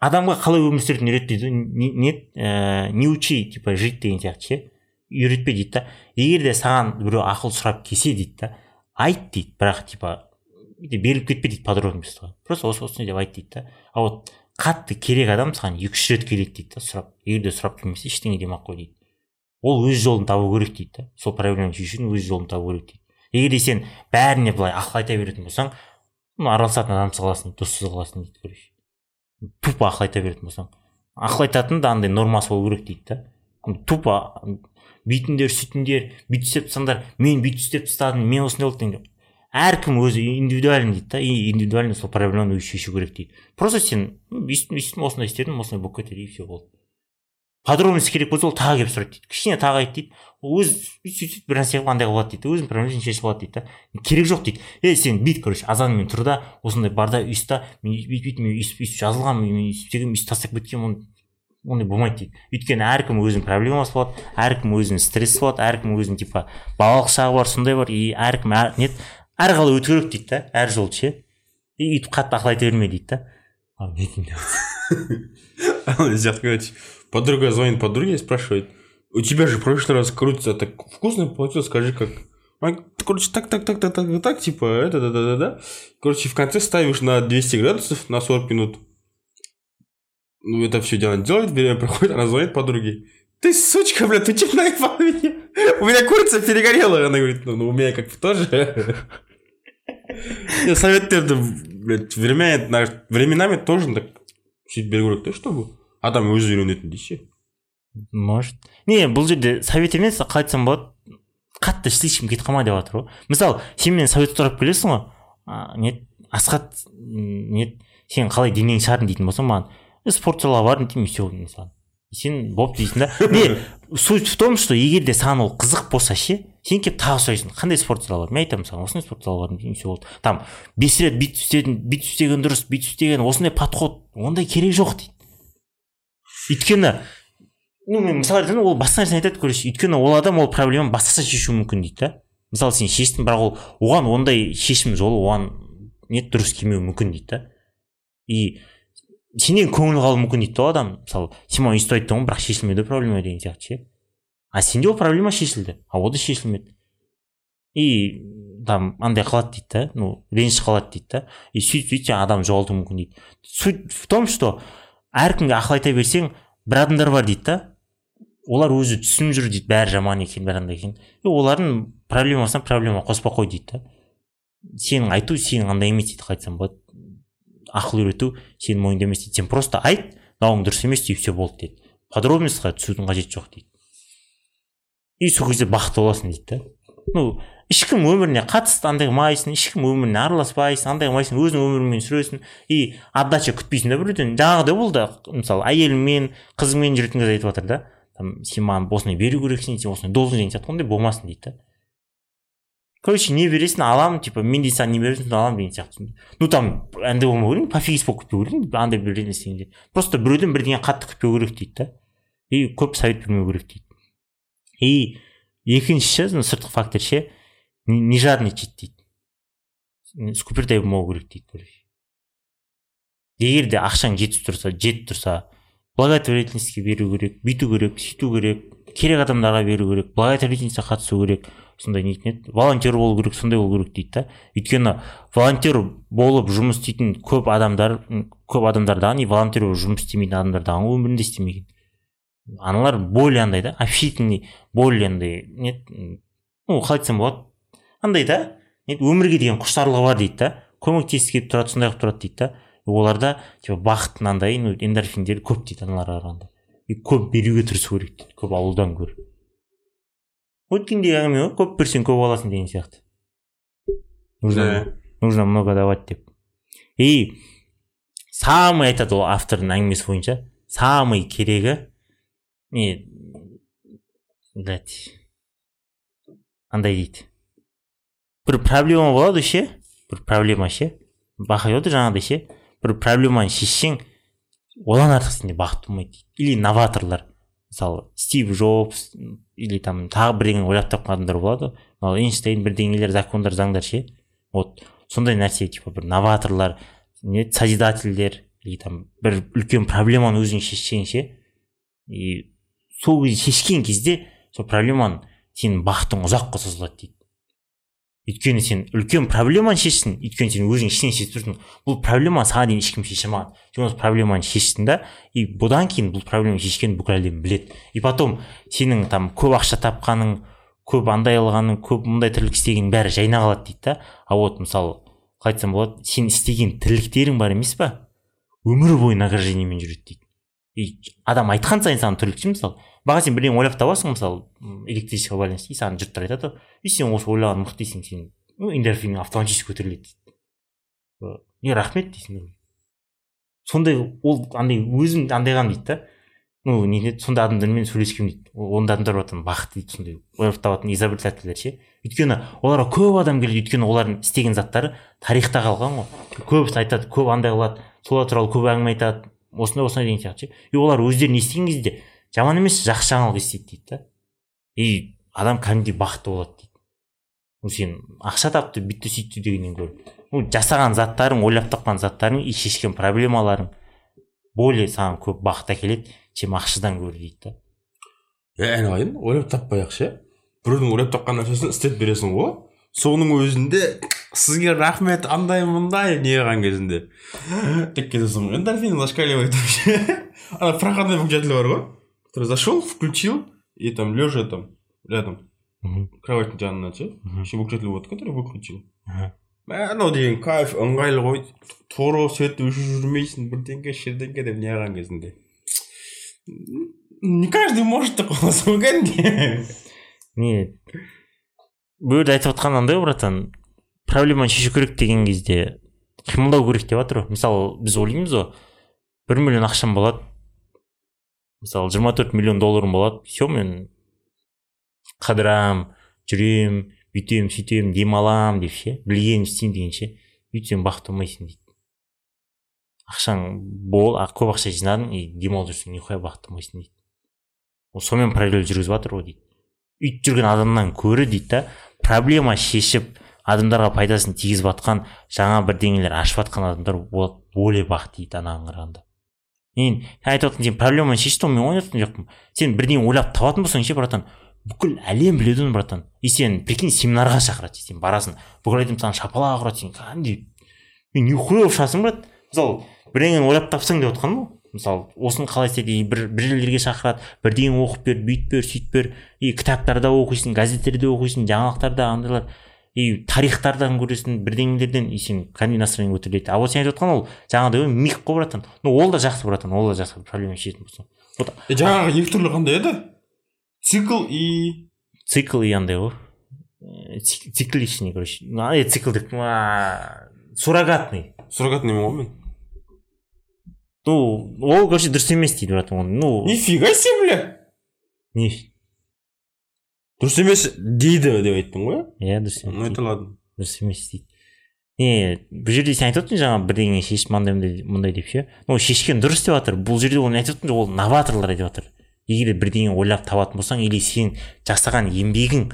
Speaker 2: адамға қалай өмір сүретінін үйрет дейді ғой. не не ә, не учи типа жить деген сияқты ше. Үйретпе дейді да. Егер де саған біреу ақыл сұрап келсе дейді да айт дейді. Бірақ типа беріліп кетпе дейді подробностьға просто осы осыны деп айт дейді да а вот қатты керек адам саған екі үш рет келеді дейді да сұрап егер де сұрап келмесе ештеңе демей ақ қой дейді ол өз жолын табу керек дейді да сол проблеманы шешу өз жолын табу керек дейді егер де сен бәріне былай ақыл айта беретін болсаң араласатын адамсыз қаласың доссыз қаласың дейді короче тупо ақыл айта беретін болсаң ақыл айтатын да андай нормасы болу керек дейді да тупо бүйтіңдер сөйтіңдер бүйтіп істеп тастаңдар мен бүйтіп істеп тастадым мен осындай болды әркім өзі индивидуален дейді да и индивидуально сол проблеманы өзі шешу керек дейді. Просто сен өйстіп осындай істедім осындай болып кетеді и все болды. Подробность керек болса ол тағы келіп сұрайды дейді. Кішкене тағы айт дейді. Ол өзі сөйтіп бір нәрсе қылып андай қылады дейді өзінің проблемасын шешіп алады дейді да. Керек жоқ дейді. Е сен бүйт короче азанмен тұр да осындай бар да ұйыс та мен бүйтіп бүйтіп мен өйстіп өйстіп жазылғанмын мен өйстіп істегенмін өйстіп тастап кеткенмін ондай болмайды дейді. Өйткені әркім өзінің проблемасы болады әркім өзінің стрессі болады әркім өзінің типа балалық шағы бар сондай бар и әркім әр не еді, әрқалай өту керек дейді да әр жолды ше и өйтіп қатты ақыл айта берме дейді да а бетімде
Speaker 3: Нельзя сказать. (laughs) Подруга звонит подруге и спрашивает, у тебя же в прошлый раз крутится так вкусно получилось, скажи как. Она, короче, так, так, так, так, так, так, типа, это, да, да, да, да. Короче, в конце ставишь на 200 градусов на 40 минут. Ну, это все дело делает, время проходит, она звонит подруге. Ты, сучка, блядь, ты чем наебал (laughs) меня? У меня курица перегорела. Она говорит, ну, ну у меня как бы тоже. Я советтерді, временами тоже так сөйтіп беру керек та чтобы адам өзі үйренетіндей ше
Speaker 2: может. Не бұл жерде совет емес қалай айтсам болады? Қатты слишком кетіп қалма деп жатыр ғой мысалы сен менен совет сұрап келесің ғой а, не асхат не сен қалай денеңді шығардың дейтін болсаң маған «Е, спорт залға бардым деймін и все мысалы сен болды дейсің да. (laughs) Не суть в том что егер де саған ол қызық болса ше сен келіп тағы сұрайсың қандай спорт зал бар мен айтамын саған осындай спорт зал деймін все болды? Там бес рет бүйтіп істедің бүйтіп істеген дұрыс бүйтіп істеген осындай подход ондай керек жоқ дейді. Өйткені ну мен мысал ретінде ол басқа нәрсені айтады короче өйткені ол адам ол проблеманы басқаша шешуі мүмкін дейді да. Мысалы сен шештің бірақ ол оған ондай шешім жолы оған не дұрыс келмеуі мүмкін дейді да. И сенен көңіл қалуы мүмкін дейді да ол адам. Мысалы сен маған өйстіп айттың ғой бірақ шешілмеді проблема деген сияқты ше. А сенде ол проблема шешілді. А ода шешілмеді. И там андай қылады дейді да. Ну ренжіп қалады дейді да. И сөйтіп сөйтіп жаңағы адам жоғалтуы мүмкін дейді. Суть в том что әркімге ақыл айта берсең бір адамдар бар дейді да. Олар өзі түсініп жүр дейді бәрі жаман екен бәрі андай екен. И олардың проблемасына проблема қоспай қой дейді да. Сенің айту сенің андай емес дейді. Қалай айтсам болады. Ақыл үйрету сенің мойныңда емес дейді. Сен просто айт мынауың дұрыс емес и все болды дейді подробностьқа түсудің қажеті жоқ дейді. И сол кезде бақытты боласың дейді да ну ешкім өміріне қатысты андай қылмайсың ешкім өміріне араласпайсың андай қылмайсың өзің өміріңмен сүресің. И отдача күтпейсің да біреуден. Жаңағыдай болды мысалы әйеліңмен қызыңмен жүретін кезде айтып жатыр да. Там сен маған осындай беру керексің сен осындай должен деген сияқты ондай болмасын дейді да короче не бересің аламын типа мен де саған не бересің аламын деген сияқты. Ну там андай болмау керек пофигист болып кетпеу керек андай бірдеңе істегенде просто біреуден бірдеңе қатты күтпеу керек дейді да и көп совет бермеу керек дейді. И екіншісі сыртқы фактор ше не жадничать дейді. Скупердай болмау керек дейді короче егер де ақшаң жетіп тұрса жетіп тұрса благотворительностьке беру керек бүйту керек сөйту керек керек адамдарға беру керек благотворительностьқа қатысу керек сондай нетін еді? Волонтер болу керек сондай болу керек дейді да. Өйткені волонтер болып жұмыс істейтін көп адамдар көп адамдардан и волонтер болып жұмыс істемейтін адамдардан өмірінде істемеген. Аналар более андай да общительный более андай не ну қалай айтсам болады. Андай да өмірге деген құштарлығы бар дейді да көмектескісі келіп тұрады сондай қылып тұрады дейді да. Оларда типа бақыт мынандай ну эндорфиндер көп дейді аналарға қарағанда. И көп беруге тырысу керек дейді көп алудан гөрі. Өткендегі әңгіме ғой көп берсең көп аласың деген сияқты. Нужно,
Speaker 3: Да.
Speaker 2: нужно много давать деп. И самый айтады ол автордың әңгімесі бойынша самый керегі не блять андай дейді бір проблема болады ше бір проблема ше бақай отыр жаңағыдай ше бір проблеманы шешсең одан артық сенде бақыт болмайды дейді или новаторлар. Мысалы стив джобс или там тағы бірдеңе ойлап тапқан адамдар болады. Ғой мысалы эйнштейн бірдеңелер закондар заңдар ше? Вот сондай нәрсе типа бір новаторлар не созидательдер или там бір үлкен проблеманы өзің шешсең ше? И сол кезде шешкен кезде сол проблеманы сенің бақытың ұзаққа созылады дейді. Өйткені сен үлкен проблеманы шештің өйткені сен өзің ішінен шешіп тұрсың бұл проблеманы саған дейін ешкім шеше алмаған сен осы проблеманы шештің да и бұдан кейін бұл проблеманы шешкенін бүкіл әлем біледі. И потом сенің там көп ақша тапқаның көп андай алғаның көп мындай тірлік істегенің бәрі жайына қалады дейді да. А вот мысалы қалай айтсам болады сен істеген тірліктерің бар емес па өмір бойы награждениемен жүреді дейді. И адам айтқан сайын саған түрлік ше мысалы. Бағана сен бірдеңе ойлап табасың мысалы электричествоға байланысты и саған жұрттар айтады и сен осы ойлаған мықты дейсің сен ну эндорфиның автоматически көтеріледі. Дейді не рахмет дейсің сондай ол андай өзім андайған дейді да. Ну не сондай адамдармен сөйлескім дейді. Ондай адамдар братан бақыт дейді сондай ойлап табатын изобретательдер ше. Өйткені оларға көп адам келеді өйткені олардың істеген заттары тарихта қалған ғой. Көбісі айтады көп андай қылады. Солар туралы көп әңгіме айтады. Осындай осындай деген сияқты ше. И олар өздері не істеген кезде жаман емес жақсы жаңалық естиді дейді да. И адам кәдімгідей бақытты болады дейді. Ну сен ақша тапты бүйтті сөйтті дегеннен гөрі. Ну жасаған заттарың ойлап тапқан заттарың и шешкен проблемаларың более саған көп бақыт әкеледі чем ақшадан гөрі дейді да.
Speaker 3: Е айналайын ойлап таппай ақ ше. Біреудің ойлап тапқан нәрсесін істеп бересің ғой. Соның өзінде сізге рахмет андай мындай не қылған кезінде. Деп кетесің ғой эндорфин зашкаливает вообще. (laughs) Ана проходной выключатель бар ғой. Который зашел включил и там лежа там рядом. Кроваттың жанына ше еще выключатель болады который выключил. Анау деген кайф ыңғайлы ғой. Свет өшіп жүрмейсің бірдеңке шірдеңке деп не қылған кезінде. Не каждый может деп қаласың ғой кәдімгі
Speaker 2: не жерде айтып отқан андай ғой братан проблеманы шешу керек деген кезде қимылдау керек деп жатыр ғой. Мысалы біз ойлаймыз ғой бір миллион ақшам болады мысалы жиырма төрт миллион долларым болады все мен қыдырам жүрем бүйтем сөйтем демалам деп ше білгенімді істеймін деген ше өйтсең бақытты болмайсың дейді. Ақшаң бол көп ақша жинадың и демалып жүрсең нихуя бақытты болмайсың дейді. Ол сонымен параллель жүргізіп жатыр ғой дейді. Өйтіп жүрген адамнан көрі дейді да проблема шешіп адамдарға пайдасын тигізіп жатқан жаңа бірдеңелер ашып жатқан адамдар болады более бақытты дейді анаған қарағанда мен айтып отырсың сен проблеманы шештің мен ойнап жатқан жоқпын. Сен бірдеңе ойлап табатын болсаң ше братан бүкіл әлем біледі оны братан. И сен прикинь семинарға шақырады сен барасың. Бүкіл әлем саған шапалақ ұрады сен кәдімгідей. Мен нихуя болып шығасың брат? Мысалы бірдеңені ойлап тапсаң деп отқаным ғой мысалы осыны қалай істеді и бір бір жерлерге шақырады бірдеңе оқып бер бүйтіп бер сөйтіп бер и кітаптарда оқисың газеттерде оқисың жаңалықтарда андайлар и тарихтардан көресің бірдеңелерден и сен кәдімгідей настроение көтеріледі а вот сен айтып отқан ол жаңағыдай ғой миг қой братан ну ол да жақсы братан ол да жақсы проблема шешетін болсаң вот
Speaker 3: жаңағы екі түрлі қандай еді? Цикл и
Speaker 2: цикл и андай ғой. Э, цик- цикличный короче. Ай цикл деп суррогатный.
Speaker 3: Суррогатный ғой мен?
Speaker 2: Ну ол короче дұрыс емес дейді братан оны ну.
Speaker 3: Нифига себе бля!
Speaker 2: Не.
Speaker 3: Дұрыс емес дейді деп айттың ғой
Speaker 2: иә дұрыс емес
Speaker 3: ну это ладно.
Speaker 2: Дұрыс емес дейді не бұл жерде сен айтып отырсың жаңағы бірдеңе шешіп мындай мындай деп ше. Ну шешкен дұрыс деп жатыр бұл жерде оны айтып отырмын ол новаторлар айтып жатыр егер де бірдеңе ойлап табатын болсаң или сен жасаған еңбегің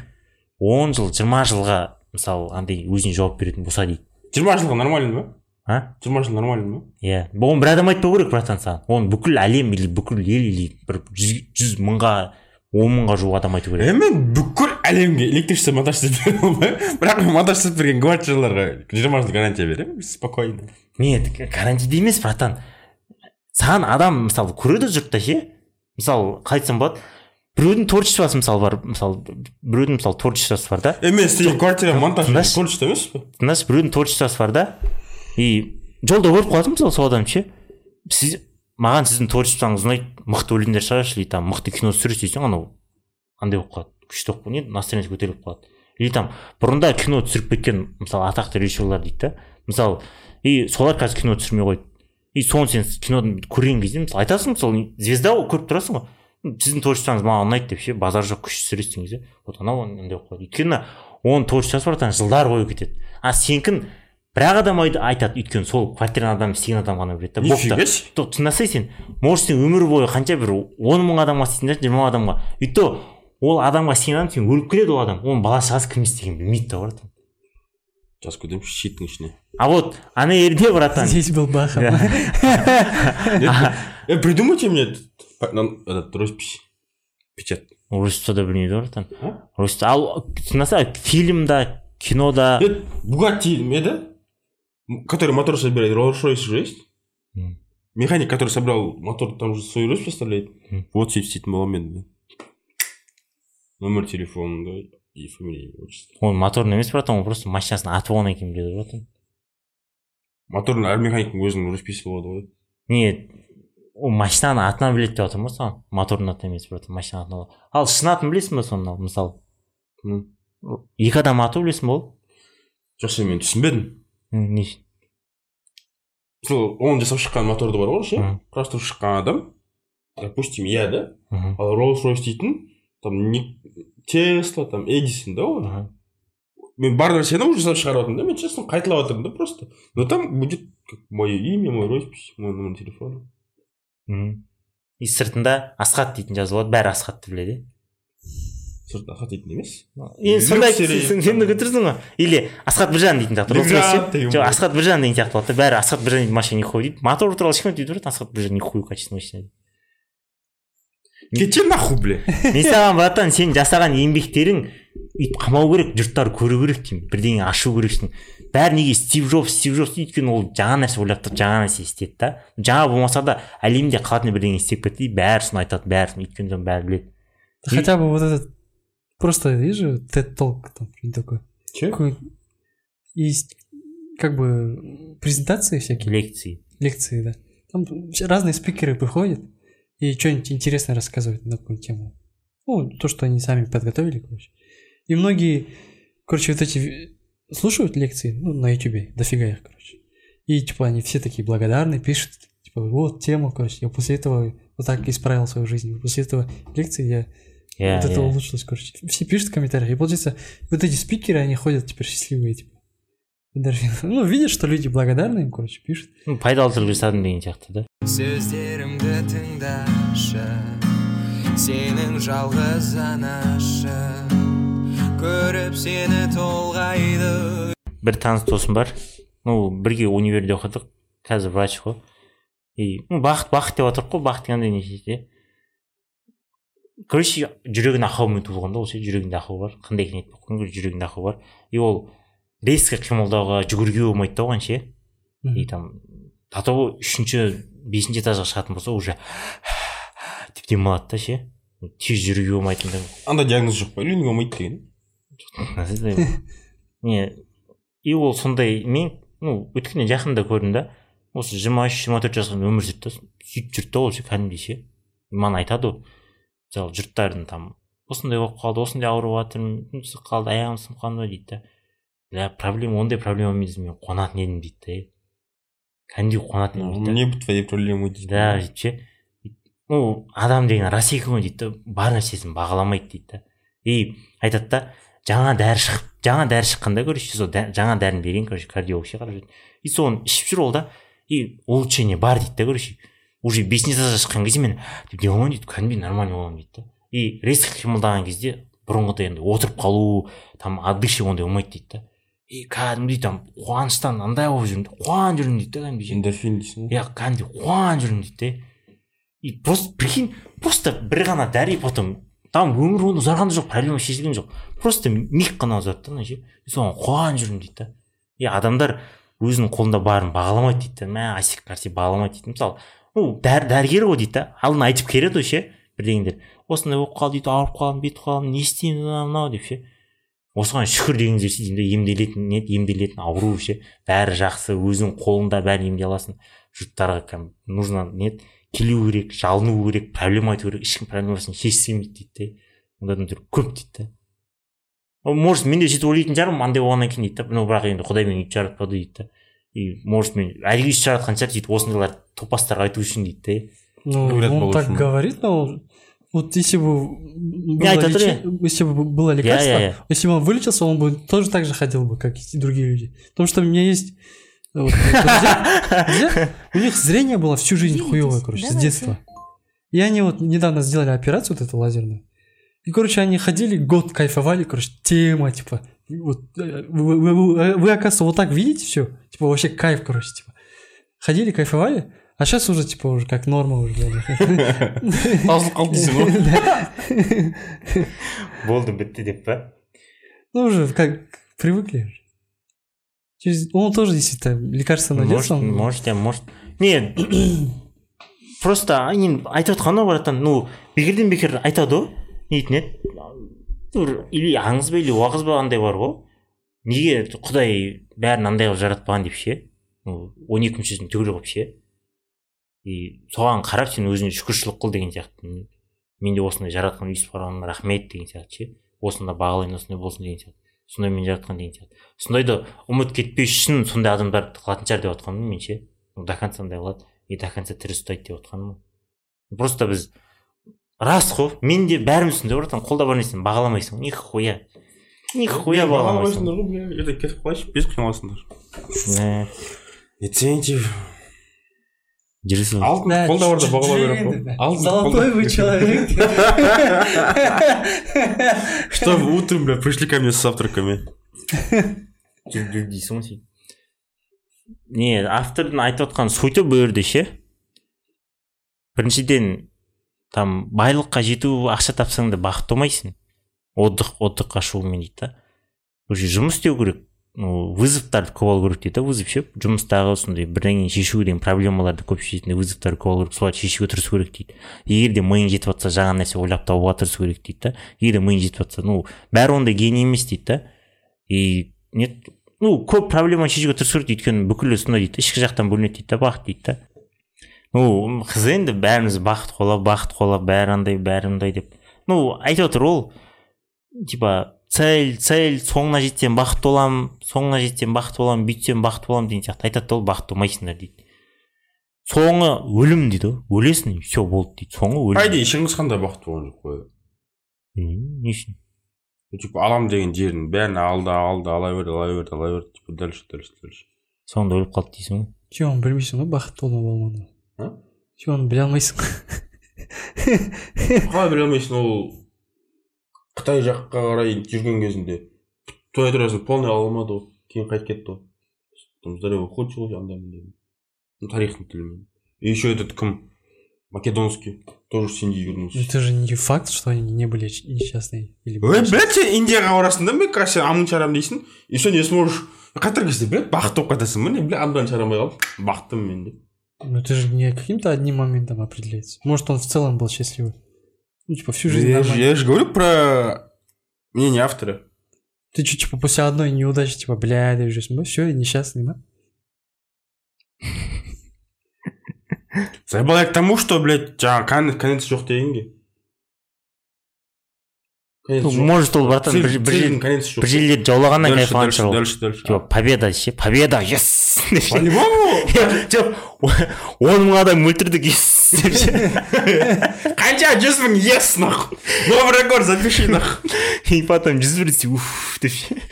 Speaker 2: он жыл жиырма жылға мысалы андай өзіне жауап беретін болса дейді.
Speaker 3: Жиырма жылға нормально ма
Speaker 2: а?
Speaker 3: Жиырма жыл нормально ма
Speaker 2: иә. Оны бір адам айтпау керек братан саған. Оны бүкіл әлем или бүкіл ел или бір жүз, жүз мыңға он мыңға жуық адам айту керек.
Speaker 3: Мен бүкіл әлемге электричество монтаж істеп бере алмаймын бірақ мен монтаж істеп берген квартираларға жиырма жыл гарантия беремін спокойно.
Speaker 2: Нет гарантияда емес братан. Саған адам мысалы көреді жұртта ше? Мысалы қалай айтсам болады. Біреудің творчествосы мысалы бар мысалы біреудің мысалы творчествосы бар да?
Speaker 3: Е мен істеген квартира монтаж творчество емес пе?
Speaker 2: Тыңдашы біреудің творчествосы бар да? И жолда көріп қаласың мысалы сол адамды ше. Сіз маған сіздің творчествоңыз ұнайды мықты өлеңдер шығарасыз или там мықты кино түсіресіз десең анау андай болып қалады. Күшті болып қалады настроение көтеріліп қалады. Или там бұрында кино түсіріп кеткен мысалы атақты режиссерлар дейді да. Мысалы и солар қазір кино түсірмей қойды. И соны сен кинодан көрген кезде мысалы айтасың мысалы звезда ғой көріп тұрасың ғой. «М, сіздің творчествоңыз маған ұнайды деп ше базар жоқ күшті түсіресіз деген кезде. Вот анау андай болып қалады. Өйткені оның творчествосы братан жылдар бойы кетеді. А сенікін бір ақ адам ай- айтады өйткені сол квартираның адамын істеген адам ғана біледі да.
Speaker 3: Нифига
Speaker 2: тыңдасай сен может сен өмір бойы қанша бір он мың адамға істейсің да жиырма адамға. И то ол адамға істеген адам сен өліп кетеді ол адам. Оның бала шағасы кім істегенін білмейді да братан.
Speaker 3: Жазып кетемін щиттің ішіне.
Speaker 2: А вот ана жерде братан.
Speaker 4: Здесь был Баха.
Speaker 3: придумайте мне этот роспись печать
Speaker 2: орысша да білмейді ғой братан.
Speaker 3: А?
Speaker 2: орысша ал тыңдаса фильмда кинода
Speaker 3: бугатти еді М, который мотор собирает же есть?
Speaker 2: М.
Speaker 3: механик который собрал мотор там же свою роспись оставляет
Speaker 2: М.
Speaker 3: вот істейтін боламын мен номер телефона да и фамилия отчество.
Speaker 2: Ол моторный емес братан ол просто машинасының аты болғаннан кейін біледі братан
Speaker 3: моторный әр механиктің өзінің росписі болады ғой
Speaker 2: не ол машинаның атынан біледі деп жатырмын ғой саған моторный атын емес братан машинаның атын алады. ал шын атын білесің ба соны мысалы екі адам аты білесің ба ол
Speaker 3: жоқ сен мен түсінбедім
Speaker 2: не
Speaker 3: сол оны жасап шыққан моторды бар ғой ше құрастырып шыққан адам допустим иә да? Ал роллс ройс дейтін там не тесла там эдисон да
Speaker 2: мхм.
Speaker 3: мен бар нәрсені уже жасап шығарып жатырмын да мен честно қайталап жатырмын да просто. Но там будет как мое имя мой роспись мой номер телефона.
Speaker 2: И сыртында асхат дейтін жазылады бәрі асхатты біледі.
Speaker 3: Дейтін емес.
Speaker 2: Енді сондай сен тұрсың ғой? Или асхат біржан дейтін сияқты жоқ асхат біржан деген сияқты болады да. Бәрі асхат біржан дейтін машина нихуй дейді. Мотор туралы ешкім айтпай тұрады асхат біржан нихуй качественный машина дейді.
Speaker 3: Кетші нахуй бля (laughs)
Speaker 2: мен саған братан сен жасаған еңбектерің өйтіп қамау керек жұрттар көру керек деймін. Бірдеңе ашу керексің бәрі неге стив джобс стив джобс дейді өйткені ол жаңа нәрсе ойлап тұрып жаңа нәрсе істеді да. Жаңа болмаса да әлемде қалатын бірдеңе істеп кетті дейді бәрі соны айтады бәрі соны өйткені соны бәрі біледі.
Speaker 4: Хотя бы вот этот просто же TED Talk там такое.
Speaker 3: че
Speaker 4: Есть как бы презентации всякие,
Speaker 2: лекции
Speaker 4: лекции, да. Там разные спикеры приходят и что-нибудь интересное рассказывают на какую тему. Ну, то, что они сами подготовили, короче. И многие, короче, вот эти слушают лекции, ну, на ютубе, дофига их, короче. И, типа, они все такие благодарны, пишут, типа, вот тема, короче, я после этого вот так исправил свою жизнь. После этого лекции я
Speaker 2: иә
Speaker 4: вот это улучшилось, короче. Все пишут в комментариях. И получается, вот эти спикеры, они ходят теперь счастливые, типа. Эндорфин. (laughs) Ну, видят, что люди благодарны им, короче, пишут.
Speaker 2: Ну, пайдалы түрде жасадым деген сияқты да
Speaker 1: сөздерімді тыңдашы сенің жалғыз анашы көріп сені толғайды
Speaker 2: бір таныс досым бар ну бірге универде оқыдық қазір врач қой и ну бақыт бақыт деп отырық қой бақыт дегенде не де короче жүрегіне ақаумен туылған да ол ше жүрегінде ақау бар. Қандай екенін айтпай ақ қояйын короче жүрегінде ақау бар. И ол резко қимылдауға жүгіруге болмайды да оған ше. И там до того үшінші бесінші этажға шығатын болса уже деп демалады да ше. Тез жүруге болмайтын
Speaker 3: андай диагноз жоқ па? Үйленуге болмайды деген? (laughs)
Speaker 2: Не и ол сондай мен ну өткенде жақында көрдім да осы жиырма үш жиырма төрт жасқа дейін өмір сүрді да сөйтіп жүрді да ол ше кәдімгідей ше. Маған айтады ғой мысалы жұрттардың там осындай болып қалды осындай ауырып жатырмын түсіп қалды аяғым сынып қалды дейді да. Проблема ондай проблема емес мен қуанатын едім дейді да. Кәдімгідей қуанатын едім дейді
Speaker 3: мне бы твои проблемы дейді.
Speaker 2: Да сөйтіп ше. Ну адам деген рас екен ғой дейді да. Бар нәрсесін бағаламайды дейді да. И айтады да жаңа дәрі шығып жаңа дәрі шыққанда короче сол дә- жаңа дәріні берген короче кардиолог ше қарап жүреді и соны ішіп жүр ол да. И улучшение бар дейді да короче. Уже этажға шыққан кезде мен демаламын дейді кәдімгідей нормально боламын дейді да и резко қимылдаған кезде бұрынғыдай енді отырып қалу там отдыши ондай болмайды дейді да и кәдімгідей там қуаныштан андай болып жүрмін да қуанып жүрмін дейді да кәдімгідей
Speaker 3: эндорфин дейсің ғой.
Speaker 2: Иә кәдімгідей қуанып жүрмін дейді де. И просто прикинь просто бір ғана дәрі потом там өмір бойы ұзарған да жоқ проблема шешілген жоқ. Просто миг қана ұзарды да мына ше соған қуанып жүрмін дейді да и адамдар өзінің қолында барын бағаламайды дейді да мә асик нәрсе бағаламайды дейді мысалы ну дәрі дәрігер ғой дейді да. Алдын айтып келеді ғой ше. Бірдеңелер осындай болып қалды дейді. Ауырып қалдым бүйтіп қалдым не істеймін мынау мынау деп ше. Осыған шүкір деңіздер ше да емделетін не емделетін ауру ше. Бәрі жақсы өзің қолыңда бәрін емдей аласың. Жұрттарға кәдімгі нужно не келу керек жалыну керек проблема айту керек. Ешкім проблемасын шешсем дейді де. Ондай адамдар көп дейді да. Может мен де сөйтіп ойлайтын шығармын. Андай болғаннан кейін дейді да. Ну бірақ енді құдай мені өйтіп жаратпады дейді да. и может мен әлгі өйстіп жаратқан шығар сөйтіп осындайлар топастарға айту үшін дейді да
Speaker 4: Ну,
Speaker 3: Говорят,
Speaker 4: он
Speaker 3: получше.
Speaker 4: так говорит, но вот если бы было,
Speaker 2: это
Speaker 4: лечи- если бы было лекарство,
Speaker 2: Я-я-я.
Speaker 4: если бы он вылечился, он бы тоже так же ходил бы, как и другие люди. Потому что у меня есть вот, друзья, друзья, у них зрение было всю жизнь
Speaker 5: Делитесь,
Speaker 4: хуевое, короче, с
Speaker 5: давайте.
Speaker 4: детства. И они вот недавно сделали операцию вот эту лазерную. И, короче, они ходили, год кайфовали, короче, тема, типа, вот, э, вы, вы- вы- вы, оказывается, вот так видите все, типа, вообще кайф, короче, типа. Ходили, кайфовали, а сейчас уже, типа, уже как норма уже для них.
Speaker 3: тазылып қалды дейсің ғой
Speaker 2: болды бітті деп па
Speaker 4: Ну, уже как привыкли. Через... Он тоже действительно лекарство найдется.
Speaker 2: может
Speaker 4: он-
Speaker 2: может может. Не просто енді айтып ғой братан ну бекерден бекер айтады ғой не дейтін еді бір или аңыз ба или уағыз ба андай бар ғой. Неге құдай бәрін андай қылып жаратпаған деп ше? Он екі мүшесін түгел қылып ше? И соған қарап сен өзіңе шүкіршілік қыл деген сияқты. Мен де осындай жаратқан өйстіп қарағаныма рахмет деген сияқты ше? Осында бағалайын осындай болсын деген сияқты. Сондай мен жаратқан деген сияқты. Сондайды ұмыт кетпес үшін сондай адамдарды қылатын шығар деп отқанмын мен ше? До конца андай қылады. И до конца тірі ұстайды деп отқаным просто біз рас қой мен де бәріміз түсіндік братан қолда бар нәрсені бағаламайсың. Нихуя нихуя бағаламайсың.
Speaker 3: ғой бля ертең кетіп қалайыншы бес күн аласыңдар. Инцентив
Speaker 2: жүресің
Speaker 3: алтын
Speaker 4: Да,
Speaker 3: қолда барда бағалау керек қой алтын
Speaker 4: Золотой вы человек. (laughs)
Speaker 3: что вы утром бля пришли ко мне с завтраками? (laughs)
Speaker 2: Дейсің ғой сен. Не автордың айтып отқан сути бұл жерде ше біріншіден там байлыққа жету ақша тапсаң да бақытты болмайсың. Отдых отдыхқа шығумен дейді да уже жұмыс істеу керек. Вызовтарды көп алу керек дейді да вызов ше. Жұмыстағы сондай бірдеңені шешуге деген проблемаларды көп шешетін вызовтарды көп алу керек соларды шешуге тырысу керек дейді. Егер де миың жетіп жатса жаңа нәрсе ойлап табуға тырысу керек дейді да егер де миың жетіп жатса ну бәрі ондай гений емес дейді да и нет ну көп проблеманы шешуге тырысу керек дейді өйткені бүкілі сондай дейді ішкі жақтан бөлінеді дейді да бақыт дейді да ну қыз енді бәріміз бақыт қолап бақыт қолап бәрі андай бәрі андай деп. Ну айтып отыр ол типа цель цель соңына жетсем бақытты боламын соңына жетсем бақытты боламын бүйтсем бақытты боламын деген сияқты. Айтады да ол бақытты болмайсыңдар дейді. Соңы өлім дейді ғой өлесің и все болды дейді. Соңы өлім.
Speaker 3: Идее шыңғыс хан да бақытты болған жоқ қой
Speaker 2: Білмеймін, не үшін?
Speaker 3: Типа алам деген жерін бәрін алды алды ала берді ала берді ала берді типа дальше дальше дальше.
Speaker 2: Соңында өліп қалды дейсің ғой.
Speaker 4: Че оны білмейсің ғой бақытты болма болмағанын. Че оны біле алмайсың
Speaker 3: қалай біле алмайсың ол қытай жаққа қарай жүрген кезінде той полный ала алмады ғой кейін қайтып кетті ғой там здорово ухудшил андай мындай ну тарихтың тілімен и еще этот кім македонский тоже с индии вернулся
Speaker 4: Это же не факт, что они не были несчастные. Или
Speaker 3: ой блядь сен индияға барасың да мне кажется сен амын шығарамын дейсің и все не сможешь қайтар кезде блядь бақытты болып қайтасың міне бля амдан шығара алмай қалдым бақыттымын мен деп
Speaker 4: Ну это же не каким-то одним моментом определяется. Может, он в целом был счастливый. Ну, типа, всю жизнь
Speaker 3: я, же- я же говорю про мнение автора
Speaker 4: Ты что, типа, после одной неудачи, типа, бля, ты уже все, несчастный, да? (laughs)
Speaker 3: забывай к тому что блядь кон- конец жоқ дегенге
Speaker 2: Ну,
Speaker 3: жоқ.
Speaker 2: Может ол братан бір жерлерді жаулағаннан кайфолған
Speaker 3: дальше
Speaker 2: шығар
Speaker 3: дальше дальше
Speaker 2: типа победа ше победа ес деп ше.
Speaker 3: По-любому
Speaker 2: жоқ он мың адам өлтірдік ес деп ше.
Speaker 3: Қанша жүз мың ес нахуй. Новый рекорд запиши нахуй.
Speaker 2: И потом жүз бір десе уф деп ше.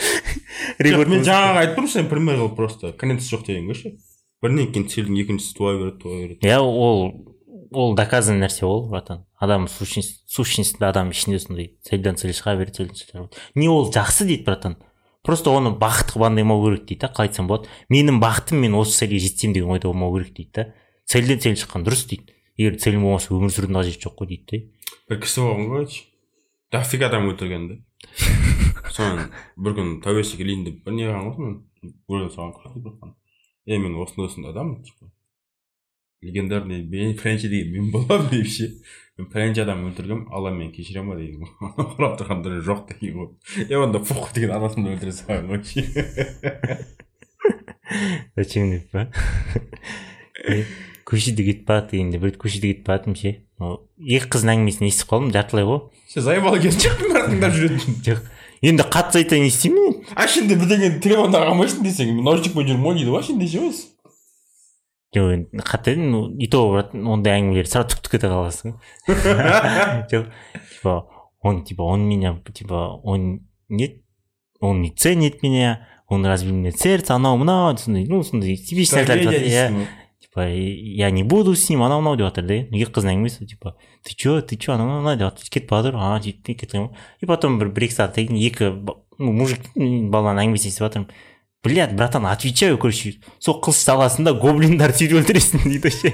Speaker 2: Рекорд
Speaker 3: мен жаңағы айтып тұрмын сен пример қылып просто конец жоқ дегенге ше. Бірінен кейін цельдің екіншісі туа береді туа береді
Speaker 2: иә ол ол доказанный нәрсе ол братан. Адам сущность сущностьта адам ішінде сондай цельдан цель шыға береді цельдан цель не ол жақсы дейді братан. Просто оны бақыт қылып андаймау керек дейді да қалай айтсам болады. Менің бақытым мен осы цельге жетсем деген ойда болмау керек дейді да. Цельден цель шыққан дұрыс дейді. Егер цель болмаса өмір сүрудің қажеті жоқ қой дейді да
Speaker 3: бір кісі болған ғой дофига адам өлтірген да (laughs) соны бір күні тәуелсіздік келейін деп бір не қылған ғой мен өле салған е мен осындай осындай адаммын типа. Легендарный мен пәленше деген мен боламын деп ше мен пәленше адам өлтіргенмін алла мені кешіре ма деген ғой қарап тұрғанда жоқ деген ғой е онда похуй деген анасымды өлтіре салған ғой
Speaker 2: зачем деп па көшеде кетіп бара дегенде бір көшеде кетіп бара жатырмын ше екі қыздың әңгімесін естіп қалдым жартылай ғой
Speaker 3: сен заебал келген жоқпын бәрі тыңдап жүретін
Speaker 2: жоқ енді қатты айтайын не істеймін мен
Speaker 3: а ішінде бірдеңені телефонда қалмайсың десең наушникпен жүрмін ғой дейді ғой ішінде ше өзі
Speaker 2: жоқ енді ну и то ондай әңгімелер сразу түк кете қаласың (laughs) жоқ типа он типа он меня типа он нет он не ценит меня он разбил мне сердце анау мынау сондай ну сондай типичный иә типа я не буду с ним анау мынау деп жатыр да екі қыздың әңгімесі типа ты че ты че анау мынау деп жатыр кетіп бара жатыр а сөйтіп кетіп ғой и потом бір бір екі сағаттан кейін екі ну мужик баланың әңгімесін естіп жатырмын блядь братан отвечаю короче сол қылыш саласында гоблиндарды сөйтіп өлтіресің дейді вообще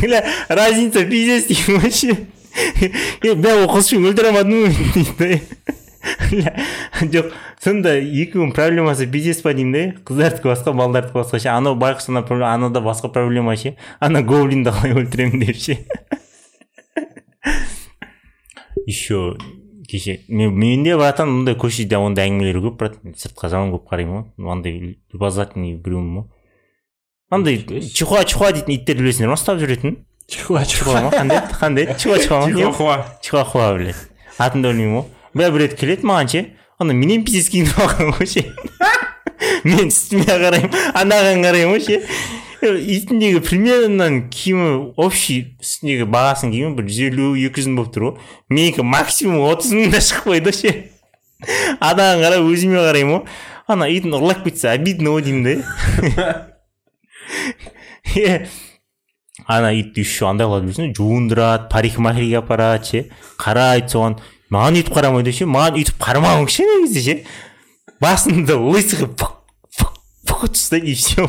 Speaker 2: (laughs) бля разница пиздец деймін вообще. Бля ол қылышпен өлтіре алмадым ғой дейді да. Жоқ сонда екеуінің проблемасы пиздец па деймін да? Қыздардікі басқа балдардікі басқа ше анау байқұс ана анада басқа проблема ше ана гоблинді қалай өлтіремін деп ше еще кеше. Мен менде братан мындай көшеде ондай әңгімелер көп брат. Сыртқа жаман көп қараймын ғой. Андай любознательный біреумін ғой андай чихуа чихуа дейтін иттерді білесіңдер ма? ұстап жүретін?
Speaker 4: Чихуа,
Speaker 2: чихуа. Ма? Қандай? Қандай? Чихуа чихуа ма? Не?
Speaker 3: чихуахуа
Speaker 2: чихуахуа блядь атымды білмеймін ғой. Бля бір рет келеді маған ше. Ана менен пиздец киініп алған ғой ше. (laughs) Мен үстіме қараймын анаған қараймын ғой ше. Итіндегі примерно киімі общий үстіндегі бағасының киімі бір жүз елу екі жүз мың болып тұр ғой менікі максимум отыз мыңда шығып қойды ше анаға қарап өзіме қараймын ғой ана итін ұрлап кетсе обидно ғой деймін да ана итті еще андай қылады білесің жуындырады парикмахерге апарады ше қарайды соған маған өйтіп қарамайды ше маған өйтіп қарамауың кішкене кезде ше басында лысый қылып тастайды и все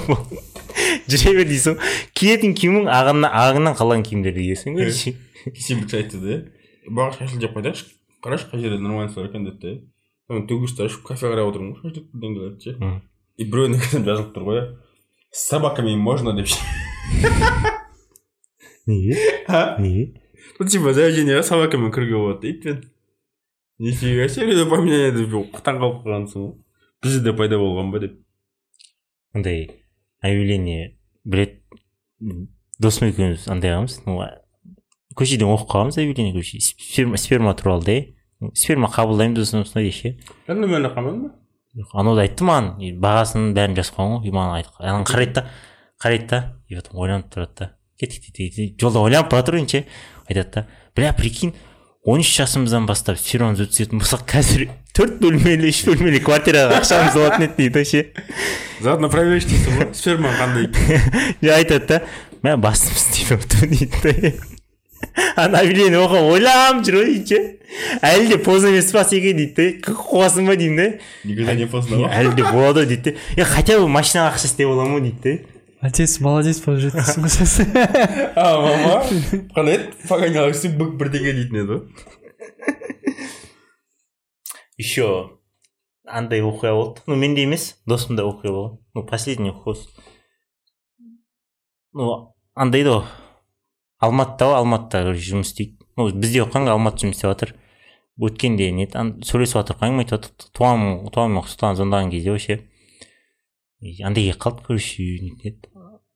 Speaker 2: (laughs) жүре бер дейсің ғой. Киетін киімің ағынан ағыңнан қалған киімдерді киесің ғой.
Speaker 3: Кісі айтты да бағана шашыл жеп қайтайықшы қарашы қай жерде нормально стол екен деді да соны төгісті ашып кофе қарап отырмын ғой шашлык деңгеледі ше. И біреуіне жазылып тұр ғой с собаками можно? деп ше. (laughs)
Speaker 2: Неге?
Speaker 3: А?
Speaker 2: Неге?
Speaker 3: Ну типа заведениеға собакамен кіруге болады итпен нифига себе поменяли деп таң қалып қалғансың ғой. Бізде де пайда болған ба деп.
Speaker 2: Андай объявление білет досым екеуміз андай ну көшеден оқып қаламыз объявление көше. Сперма, туралы да сперма қабылдаймыз осындай осындай ше
Speaker 3: кәдімгі мен ба?
Speaker 2: Анау да айтты маған. Бағасын бәрін жазып қойған ғой. И маған айтып қарайды да қарайды да. И потом ойланып тұрады да. Кеттік дейді жолда ойланып бара жатыр ше. Айтады да. Бля прикинь он үш жасымыздан бастап спермамыз өткізетін болсақ қазір төрт бөлмелі үш бөлмелі квартираға ақшамыз болатын еді дейді ше
Speaker 3: заодно проверишь дейсің ғой сперма қандай. (laughs)
Speaker 2: Айтады да мә басымыз тиіп отыр дейді да. Ана объявление оқып ойланып жүр ғой дейді. Ше әлі де поздно емес па секе дейді да. Қуасың ба? деймін да.
Speaker 3: Никогда не поздно. Ғой
Speaker 2: әлі де болады ғой дейді да. Е хотя бы машинаға ақша істеп аламын ғой дейді да.
Speaker 4: Отец молодец болып жетіпсің ғой сен
Speaker 3: а мама? Қандай еді погонял бүк бірдеңе дейтін еді ғой
Speaker 2: еще андай оқиға болды ну менде емес досымда оқиға болған ну последний хос ну андай да. Ғой алматыда ғой алматыда короче жұмыс істейді. Ну бізде оқыған алматы жұмыс істеп жатыр. Өткенде не сөйлесіп жатырық әңгіме айтып жатырық туғаным туғаным құттықтаған звондаған кезде вообще. И андай келіп қалды короче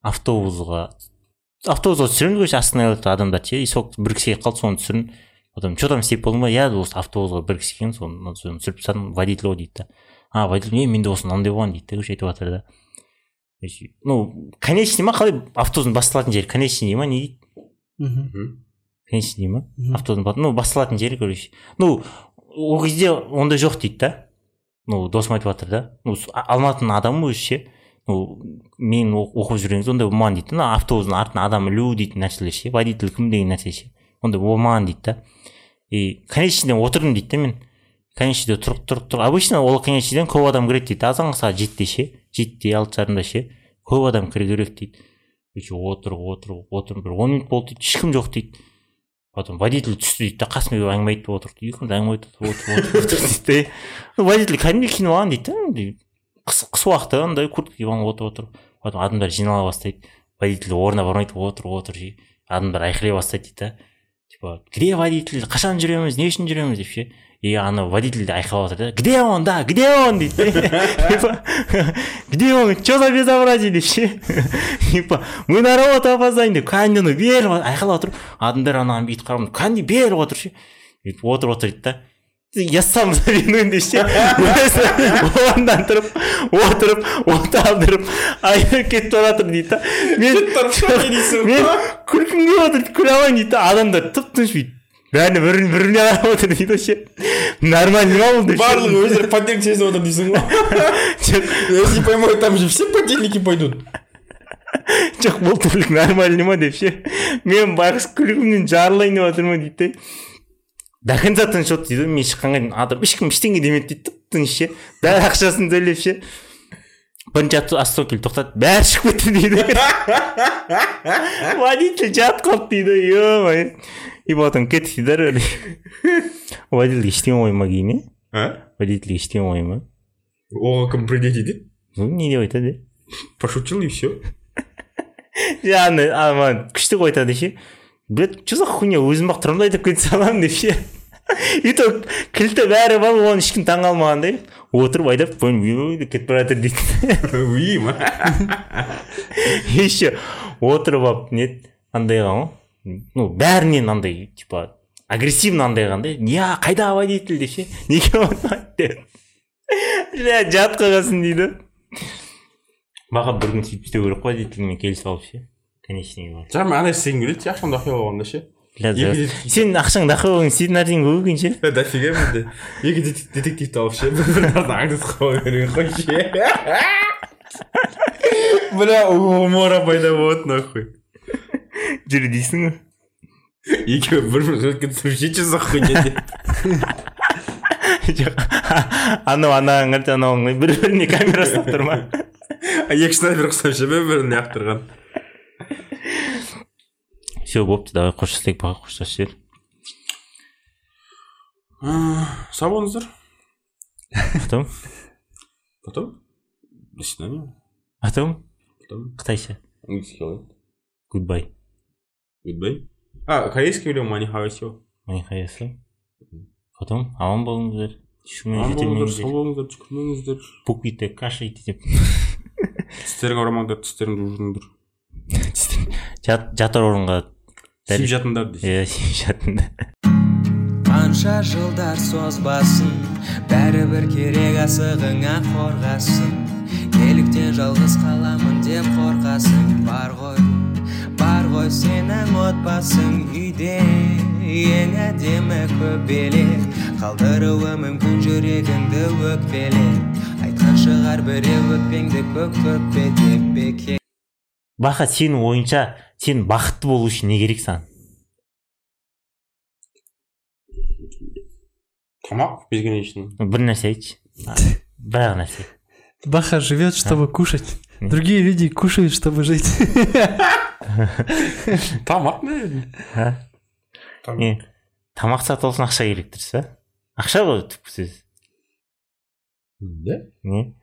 Speaker 2: автобусға автобусқа түсіремін короче остановилады адамдар ше и сол бір кісі келіп қалды соны түсірдім потом че там істеп болдың ба? Иә осы автобусға бір кісі келген соны соны түсіріп тастадым водитель ғой дейді да. А водитель е менде осы мынандай болған дейді да короче айтып жатыр да. Короче, ну конечный ма? Қалай автобустың басталатын жері конечный ма? Не дейді?
Speaker 4: Мхм.
Speaker 2: Конечный ма? Автобустың ну басталатын жері короче. Ну ол кезде ондай жоқ дейді да. Ну досым айтып жатыр да. Ну алматының адамы өзі ше? Ну мен оқып жүрген кезде ондай болмаған дейді да. Автобустың артына адам ілу дейтін нәрселер ше? Водитель кім деген нәрсе ше? Ондай болмаған дейді да. И конечныйден отырдым дейді да мен. Конечныйде тұрып тұрып тұрып. Обычно ол конечныйден көп адам кіреді дейді. Азанғы сағат жетіде ше? Жетіде алты жарымда ше? Көп адам кіру керек дейді. Короче отырып отырып отырып бір он минут болды дейді. Ешкім жоқ дейді. Потом водитель түсті дейді да қасыма келіп әңгіме айтып отырды екеуміз әңгіме айтып отырып отырып дейді да (laughs) водитель кәдімгідей киініп алған дейді да қыс қыс уақыты андай куртка киіп алған отырып отырып потом адамдар жинала бастайды водитель орнына бармайды отыр ше адамдар айқайлай бастайды дейді да. Типа где водитель? Қашан жүреміз не үшін жүреміз деп ше и ана водитель де айқайлап жатыр да где он? Да где он? Дейді (laughs) где он? Че за безобразие? Деп ше (laughs) типа мы на работу опоздаем деп кәдімгідей беріп айқайлап отыр адамдар анаған бүйтіп қарап кәдімгідей беріп отыр ше бүйтіп отырып отыр дейді да. Я сам завинуем деп ше өзі орнынан тұрып отырып от алдырып айдап кетіп бара жатыр дейді да мен күлкім келіп отыр күле алмаймын дейді да адамдар тып тыныш бүйтіп бәріне бір біріне қарап отыр дейді ше нормально ма бұл деп
Speaker 3: барлығы өздері подельник сезініп отыр дейсің ғой не пойму там же все подельники пойдут
Speaker 2: жоқ бұл тірлік нормальный ма деп ше мен байғұс күлкімнен жарылайын деп жатырмын дейді да до конца тыныш отыр дейді ғой мен шыққанға дейін адам ешкім ештеңе демеді дейді тып тыныш ше бәрі ақшасын төлеп ше бірінші авто- остановкеге тоқтады бәрі шығып кетті дейді водитель жатып қалды дейді е мое и потом кеттік дейді водительге ештеңе қойма кейін иә
Speaker 3: а
Speaker 2: водительге ештеңе қойма
Speaker 3: оған кім придет дейді
Speaker 2: ну не деп айтады
Speaker 3: пошутил и все
Speaker 2: жаңағы а маған күшті қылып айтады ше блять че за хуйня өзім ақ тұрмын айдап кете саламын деп ше и то кілті бәрі бар оған ешкім таңқалмағандай отырып айдап кетіп бара жатыр дейді еще отырып алып не андай қылған ғой ну бәрінен андай типа агрессивно андай да я қайда водитель деп ше? (laughs) Неге деп бля жат қалғансың дейді. Маған бір күн сөйтіп істеу керек қой дейтінмен келісіп алып ше? Конечныйға барып
Speaker 3: жаңа ана істегім келеді ше? Ақшамды ақша болғанда ше?
Speaker 2: Сен ақшаңды ақша болған істейтін нәрсең көп екен ше?
Speaker 3: Дофига менде екі детек- детективті алып ше? Бір бірлерді аңдытып қоя берген ғой ше? (laughs) Бля умора пайда болады нахуй.
Speaker 2: Жүр дейсің ғой.
Speaker 3: Екеуі бір бірін өткен түсіріп жейші хуйня деп
Speaker 2: жоқ. Анау анаған қарайды анауың бір біріне камера ұстап тұр ма?
Speaker 3: Екі снайпер ұқсап ше бір бірін неғып тұрған.
Speaker 2: Все болыпты давай қоштасайық баға қоштасып жібер
Speaker 3: сау болыңыздар.
Speaker 2: Потом?
Speaker 3: Потом? До свидания.
Speaker 2: Потом?
Speaker 3: Потом.
Speaker 2: Қытайша
Speaker 3: английский
Speaker 2: гудбай
Speaker 3: goodbye а корейский білемін манихавасио
Speaker 2: майхаясы потом аман болыңыздар
Speaker 3: аман болыңыздар сау болыңыздар түшкірмеңіздер
Speaker 2: буквиті кашайте деп
Speaker 3: тістеріңе орамаңдар тістеріңді жуыңдар
Speaker 2: жат, жатар орынға
Speaker 3: сүйіп жатыңдар
Speaker 2: иә сүйіп жатыңдар
Speaker 1: қанша жылдар созбасын бәрібір керек асығыңа қорғасын. Неліктен жалғыз қаламын деп қорқасың бар ғой. Ғой сенің отбасың үйде ең әдемі көбелек қалдыруы мүмкін жүрегіңді өкпелеп айтқан шығар біреу өкпеңді көк көкпе деп бекер
Speaker 2: баха сенің ойынша сен бақытты болу үшін не керек саған
Speaker 3: тамақ бесконечно
Speaker 2: бір нәрсе айтшы. (laughs) Бір ақ нәрсе.
Speaker 4: Баха живет, чтобы кушать. Другие люди кушают, чтобы жить. (laughs)
Speaker 3: тамақ наверное
Speaker 2: а?
Speaker 3: тамақ
Speaker 2: не тамақ сатып алсын ақша керек дұрыс па ақша ғой түпкі сөз
Speaker 3: да?
Speaker 2: Не?